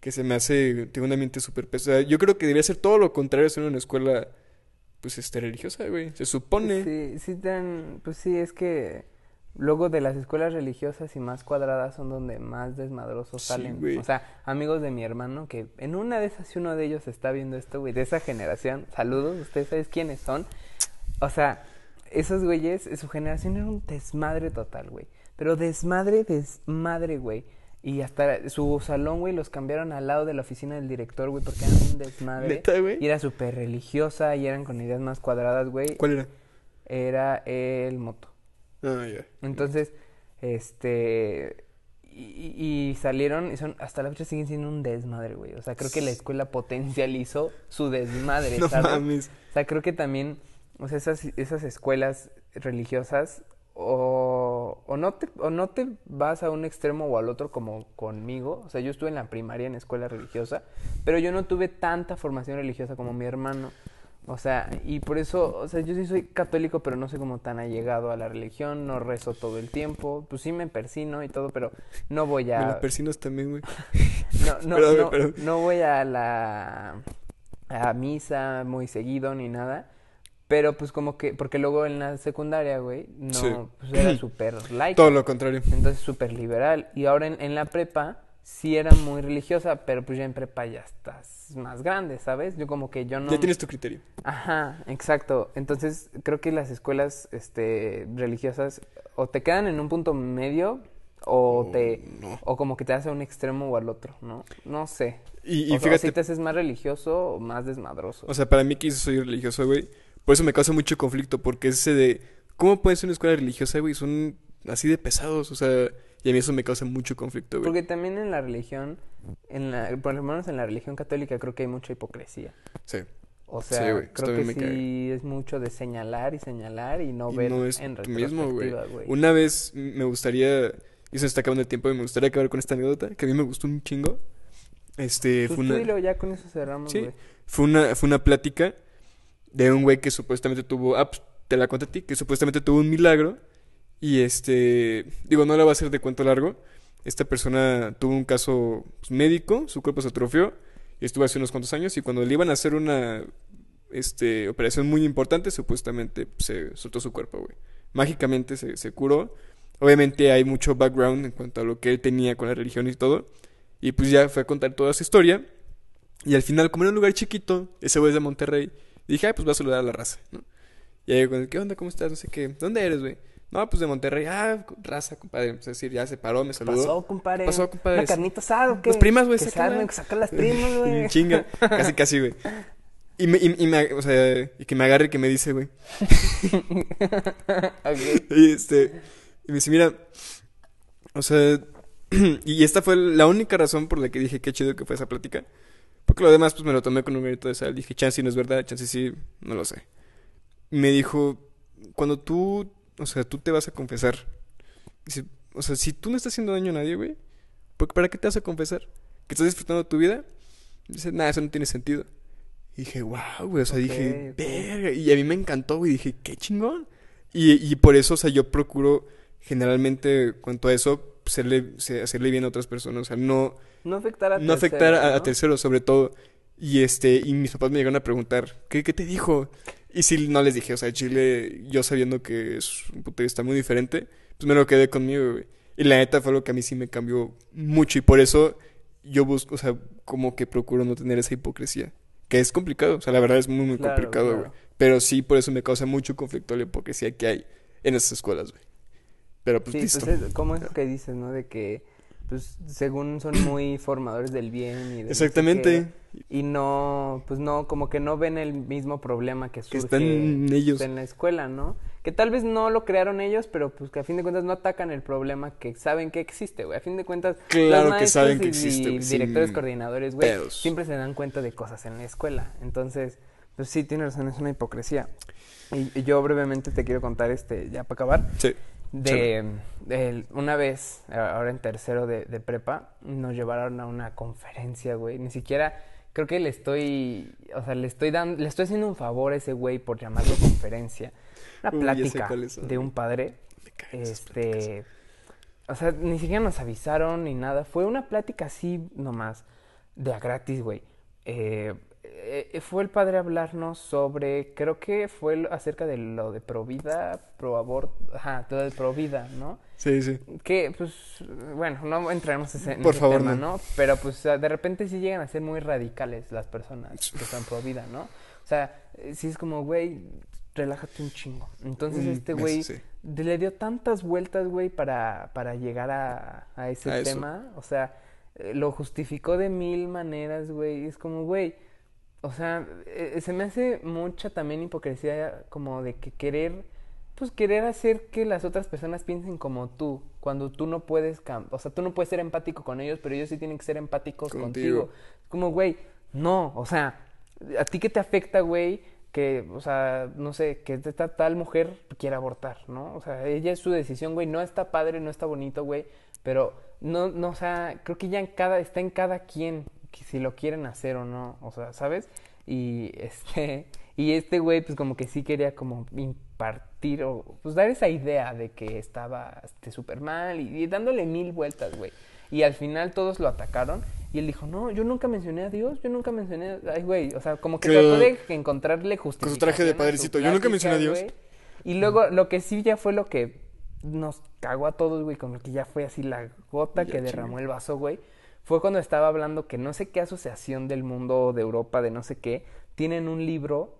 que se me hace, tengo un ambiente súper pesado. Yo creo que debería ser todo lo contrario ser una escuela, pues, este, religiosa, güey. Se supone. Sí, sí, dan- pues sí, es que luego de las escuelas religiosas y más cuadradas son donde más desmadrosos Sí, salen. güey. O sea, amigos de mi hermano, que en una de esas, si uno de ellos está viendo esto, güey, de esa generación, saludos, ustedes saben quiénes son. O sea, esos güeyes, su generación era un desmadre total, güey. Pero desmadre, desmadre, güey. Y hasta su salón, güey, los cambiaron al lado de la oficina del director, güey, porque eran un desmadre. ¿Neta, güey? Y era súper religiosa y eran con ideas más cuadradas, güey. ¿Cuál era? Era el moto. Ah, ya. Entonces, este... Y, y salieron, y son, hasta la fecha siguen siendo un desmadre, güey. O sea, creo que la escuela potencializó su desmadre, No ¿sabes? mames. O sea, creo que también, o sea, esas, esas escuelas religiosas, o, o, no te, o no te vas a un extremo o al otro como conmigo. O sea, yo estuve en la primaria en escuela religiosa, pero yo no tuve tanta formación religiosa como mi hermano. O sea, y por eso, o sea, yo sí soy católico, pero no soy como tan allegado a la religión, no rezo todo el tiempo, pues sí me persino y todo, pero no voy Me a... los persinos también, güey. No, no, Perdón, no, perdón. no voy a la a misa muy seguido ni nada. Pero pues como que, porque luego en la secundaria, güey, no, Sí. pues era súper laico. Todo lo contrario. Entonces súper liberal. Y ahora en, en la prepa, sí era muy religiosa, pero pues ya en prepa ya estás más grande, ¿sabes? Yo como que yo no... Ya tienes tu criterio. Ajá, exacto. Entonces creo que las escuelas este, religiosas o te quedan en un punto medio o Oh, te no. o como que te hace a un extremo o al otro, ¿no? No sé. Y, y o sea, o fíjate, si te haces más religioso o más desmadroso. o sea, para mí que soy religioso, güey, por eso me causa mucho conflicto, porque es ese de, ¿cómo puede ser una escuela religiosa, güey? Son así de pesados, o sea, y a mí eso me causa mucho conflicto, güey. Porque también en la religión, en la, por lo menos en la religión católica creo que hay mucha hipocresía. Sí. O Sí, sea, güey, eso creo que sí es mucho de señalar y señalar y no Y ver no es en tú mismo, güey. retrospectiva, güey. Una vez me gustaría, y se está acabando el tiempo, y me gustaría acabar con esta anécdota, que a mí me gustó un chingo. Este, Pues fue tú una... ya con eso cerramos, Sí. güey. Fue una, fue una plática de un güey que supuestamente tuvo, ah, pues, te la conté a ti, que supuestamente tuvo un milagro y este, digo, no la va a hacer de cuento largo. Esta persona tuvo un caso pues, médico, su cuerpo se atrofió y estuvo hace unos cuantos años y cuando le iban a hacer una este, operación muy importante, supuestamente pues, se soltó su cuerpo, güey. Mágicamente se, se curó. Obviamente hay mucho background en cuanto a lo que él tenía con la religión y todo. Y pues ya fue a contar toda su historia. Y al final, como era un lugar chiquito, ese güey es de Monterrey, dije, ah, pues voy a saludar a la raza, ¿no? Y ahí con ¿qué onda? ¿Cómo estás? No sé qué. ¿Dónde eres, güey? No, pues de Monterrey. Ah, raza, compadre. Es decir, ya se paró, me saludó. Pasó, compadre. Pasó, compadre. Una carnita asada, ¿o qué? Las primas, güey, Que las primas, güey. chinga. Casi, casi, güey. Y, me, y, y me, o sea, y que me agarre y que me dice, güey. Y este, y me dice, mira, o sea, y esta fue la única razón por la que dije qué chido que fue esa plática. Lo demás, pues me lo tomé con un granito de sal. Dije, chance no es verdad, chance sí, no lo sé. Me dijo, cuando tú, o sea, tú te vas a confesar, dice, o sea, si tú no estás haciendo daño a nadie, güey, ¿por- ¿para qué te vas a confesar? ¿Que estás disfrutando tu vida? Dice, nada, eso no tiene sentido. Y dije, wow, güey, o sea, dije, verga. Y a mí me encantó, güey, dije, qué chingón. Y, y por eso, o sea, yo procuro generalmente, cuanto a eso, hacerle bien a otras personas. O sea, no, No afectar a no afectar a, terceros, sobre todo. Y este, y mis papás me llegaron a preguntar, ¿qué, qué te dijo? Y si no les dije, o sea, Chile, yo sabiendo que es un punto de vista muy diferente, pues me lo quedé conmigo, güey. Y la neta fue lo que a mí sí me cambió mucho. Y por eso yo busco, o sea, como que procuro no tener esa hipocresía. Que es complicado, o sea, la verdad es muy, muy Claro, complicado, güey. claro. Pero sí, por eso me causa mucho conflicto la hipocresía que hay en esas escuelas, güey. Pero pues Sí, listo. pues es eso que dices, ¿no? De que, pues, según son muy formadores del bien y de no sé Exactamente. qué, y no, pues no, como que no ven el mismo problema que surge están ellos. en la escuela, ¿no? Que tal vez no lo crearon ellos, pero pues que a fin de cuentas no atacan el problema que saben que existe, güey. A fin de cuentas, Claro que saben que existe, y directores coordinadores, güey, pedos. siempre se dan cuenta de cosas en la escuela. Entonces, pues sí, tienes razón, es una hipocresía. Y, y yo brevemente te quiero contar, este, ya para acabar, Sí. De, de una vez, ahora en tercero de, de prepa, nos llevaron a una conferencia, güey. Ni siquiera creo que le estoy, o sea, le estoy dando, le estoy haciendo un favor a ese güey por llamarlo conferencia. Una Uy, plática de un padre. Me. Este, o sea, ni siquiera nos avisaron ni nada. Fue una plática así nomás, de a gratis, güey. Eh, eh, fue el padre hablarnos sobre, creo que fue acerca de lo de provida, pro aborto, ajá, todo de provida, ¿no? Sí, sí. Que, pues, bueno, no entraremos ese- en Por ese favor, tema, no. ¿no? Pero, pues, de repente sí llegan a ser muy radicales las personas que están pro vida, ¿no? O sea, eh, sí es como, güey, relájate un chingo. Entonces, Mm, este güey sí. le dio tantas vueltas, güey, para, para llegar a, a ese A eso. tema. O sea, eh, lo justificó de mil maneras, güey. Es como, güey, o sea, eh, se me hace mucha también hipocresía como de que querer, pues querer hacer que las otras personas piensen como tú, cuando tú no puedes, o sea, tú no puedes ser empático con ellos, pero ellos sí tienen que ser empáticos Contigo. contigo. Como, güey, no, o sea, ¿a ti qué te afecta, güey? Que, o sea, no sé, que esta tal mujer quiera abortar, ¿no? O sea, ella es su decisión, güey, no está padre, no está bonito, güey, pero no, no, o sea, creo que ya en cada, está en cada quien si lo quieren hacer o no, o sea, ¿sabes? Y este, y este güey, pues como que sí quería como impartir o pues dar esa idea de que estaba este súper mal y, y dándole mil vueltas, güey. Y al final todos lo atacaron y él dijo, no, yo nunca mencioné a Dios, yo nunca mencioné a... Ay, güey, o sea, como que Que- trató de encontrarle justificación. traje de a su padrecito, yo nunca mencioné a Dios. güey. Y luego lo que sí ya fue lo que nos cagó a todos, güey, como que ya fue así la gota Ya, que derramó el vaso, güey. Fue cuando estaba hablando que no sé qué asociación del mundo de Europa, de no sé qué, tienen un libro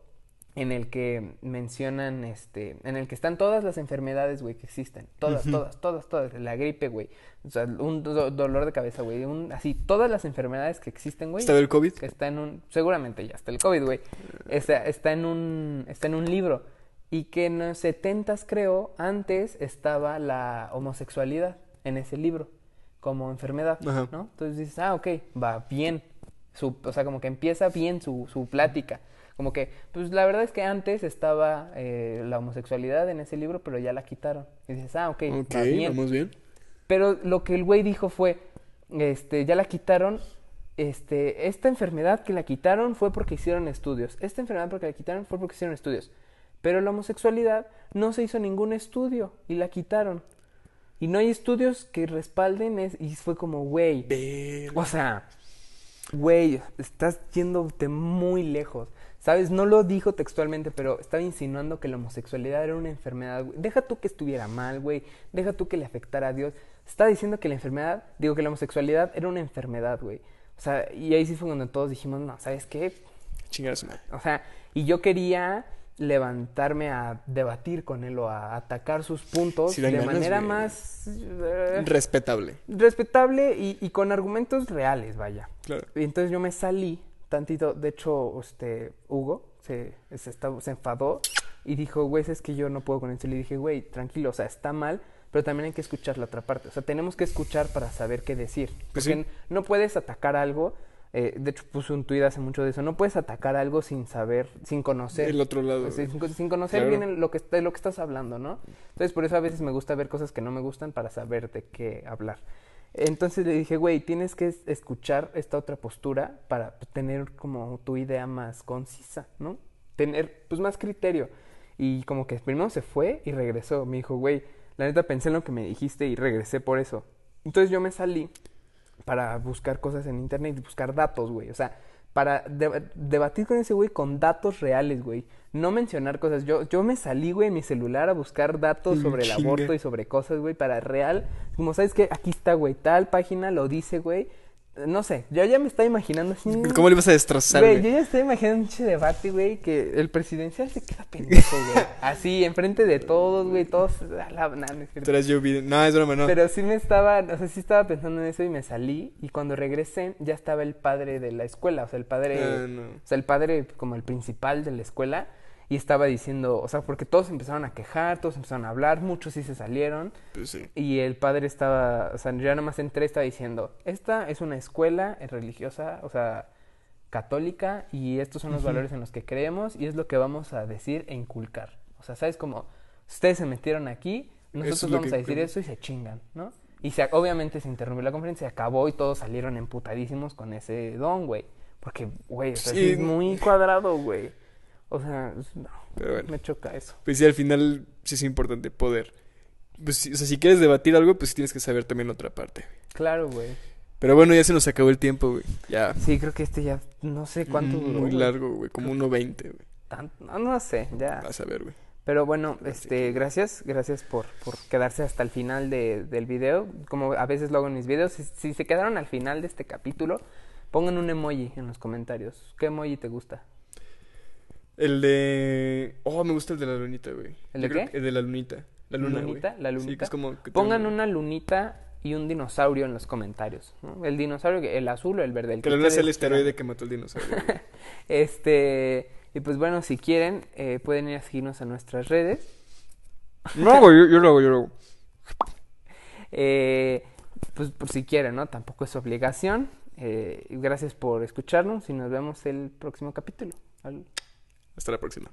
en el que mencionan, este, en el que están todas las enfermedades, güey, que existen. Todas, todas, todas, todas. La gripe, güey. O sea, un do- dolor de cabeza, güey. Un, así, todas las enfermedades que existen, güey. ¿Estaba el COVID? Está en un, seguramente ya está el COVID, güey. Está, está en un, está en un libro. Y que en los setentas, creo, antes estaba la homosexualidad en ese libro. Como enfermedad, Ajá. ¿no? Entonces dices, ah, ok, va bien. Su, o sea, como que empieza bien su, su plática. Como que, pues la verdad es que antes estaba eh, la homosexualidad en ese libro, pero ya la quitaron. Y dices, ah, ok, Ok, va bien. vamos bien. Pero lo que el güey dijo fue, este, ya la quitaron, este, esta enfermedad que la quitaron fue porque hicieron estudios. Esta enfermedad porque la quitaron fue porque hicieron estudios. Pero la homosexualidad no se hizo ningún estudio y la quitaron. Y no hay estudios que respalden es, y fue como, güey, o sea, güey, estás yéndote muy lejos. ¿Sabes? No lo dijo textualmente, pero estaba insinuando que la homosexualidad era una enfermedad. güey. Deja tú que estuviera mal, güey. Deja tú que le afectara a Dios. Estaba diciendo que la enfermedad, digo que la homosexualidad era una enfermedad, güey. O sea, y ahí sí fue cuando todos dijimos, no, ¿sabes qué? Madre. O sea, y yo quería levantarme a debatir con él o a atacar sus puntos de ganas, manera más eh, Respetable. respetable y, y con argumentos reales, vaya. Claro. Y entonces yo me salí tantito, de hecho, este, Hugo se, se, está- se enfadó y dijo, güey, es que yo no puedo con esto. Y le dije, güey, tranquilo, o sea, está mal, pero también hay que escuchar la otra parte. O sea, tenemos que escuchar para saber qué decir. Pues Porque sí. no puedes atacar algo, eh, de hecho puse un tuit hace mucho de eso, no puedes atacar algo sin saber, sin conocer. El otro lado. Pues, sin, sin conocer Claro. bien lo que, de lo que estás hablando, ¿no? Entonces, por eso a veces me gusta ver cosas que no me gustan para saber de qué hablar. Entonces le dije, güey, tienes que es- escuchar esta otra postura para tener como tu idea más concisa, ¿no? Tener, pues, más criterio. Y como que primero se fue y regresó. Me dijo, güey, la neta pensé en lo que me dijiste y regresé por eso. Entonces yo me salí para buscar cosas en internet y buscar datos, güey. O sea, para deba- debatir con ese güey con datos reales, güey. No mencionar cosas. Yo, yo me salí, güey, en mi celular a buscar datos Mm, sobre el aborto y sobre cosas, güey, para real. Como sabes que aquí está, güey, tal página lo dice, güey. No sé, yo ya me estaba imaginando así. ¿Cómo le ibas a destrozar, Güey, yo ya estoy imaginando un debate, güey, que el presidencial se queda pendejo, güey. Así, enfrente de todos, güey, todos. a la- nah, no es cierto. No, es broma, no. Pero sí me estaba, o sea, sí estaba pensando en eso y me salí. Y cuando regresé, ya estaba el padre de la escuela, o sea, el padre, Ah, no. o sea, el padre como el principal de la escuela. Y estaba diciendo, o sea, porque todos empezaron a quejar, todos empezaron a hablar, muchos sí se salieron. Pues sí. Y el padre estaba, o sea, yo nada más entré, estaba diciendo, esta es una escuela religiosa, o sea, católica, y estos son los valores en los que creemos, y es lo que vamos a decir e inculcar. O sea, ¿sabes cómo? Ustedes se metieron aquí, nosotros es vamos a decir eso y se chingan, ¿no? Y se, obviamente se interrumpió la conferencia, se acabó y todos salieron emputadísimos con ese don, güey. Porque, güey, o sea, Sí. es muy cuadrado, güey. O sea, no, Pero bueno. me choca eso. Pues sí, al final sí es importante poder. Pues, o sea, si quieres debatir algo, pues tienes que saber también la otra parte. Claro, güey. Pero bueno, ya se nos acabó el tiempo, güey. Ya. Sí, creo que este ya, no sé cuánto Mm, duró. Muy güey. largo, güey. Como 1.20, güey. Tan- no, no sé, ya. Vas a ver, güey. Pero bueno, este, gracias, gracias por, por quedarse hasta el final de- del video. Como a veces lo hago en mis videos, si, si se quedaron al final de este capítulo, pongan un emoji en los comentarios. ¿Qué emoji te gusta? El de. Oh, me gusta el de la lunita, güey. ¿El Yo de creo qué? que El de la lunita. La luna, ¿Lunita? güey. ¿La Sí, lunita? que es como. que Pongan una lunita y un dinosaurio en los comentarios. ¿no? El dinosaurio, el azul o el verde. El Que la luna sea el esteroide que mató el dinosaurio. Este, y pues bueno, si quieren, eh, pueden ir a seguirnos a nuestras redes. no, güey, yo, yo lo hago, yo lo hago. Eh, pues por si quieren, ¿no? Tampoco es obligación. Eh, gracias por escucharnos y nos vemos el próximo capítulo. Al- Hasta la próxima.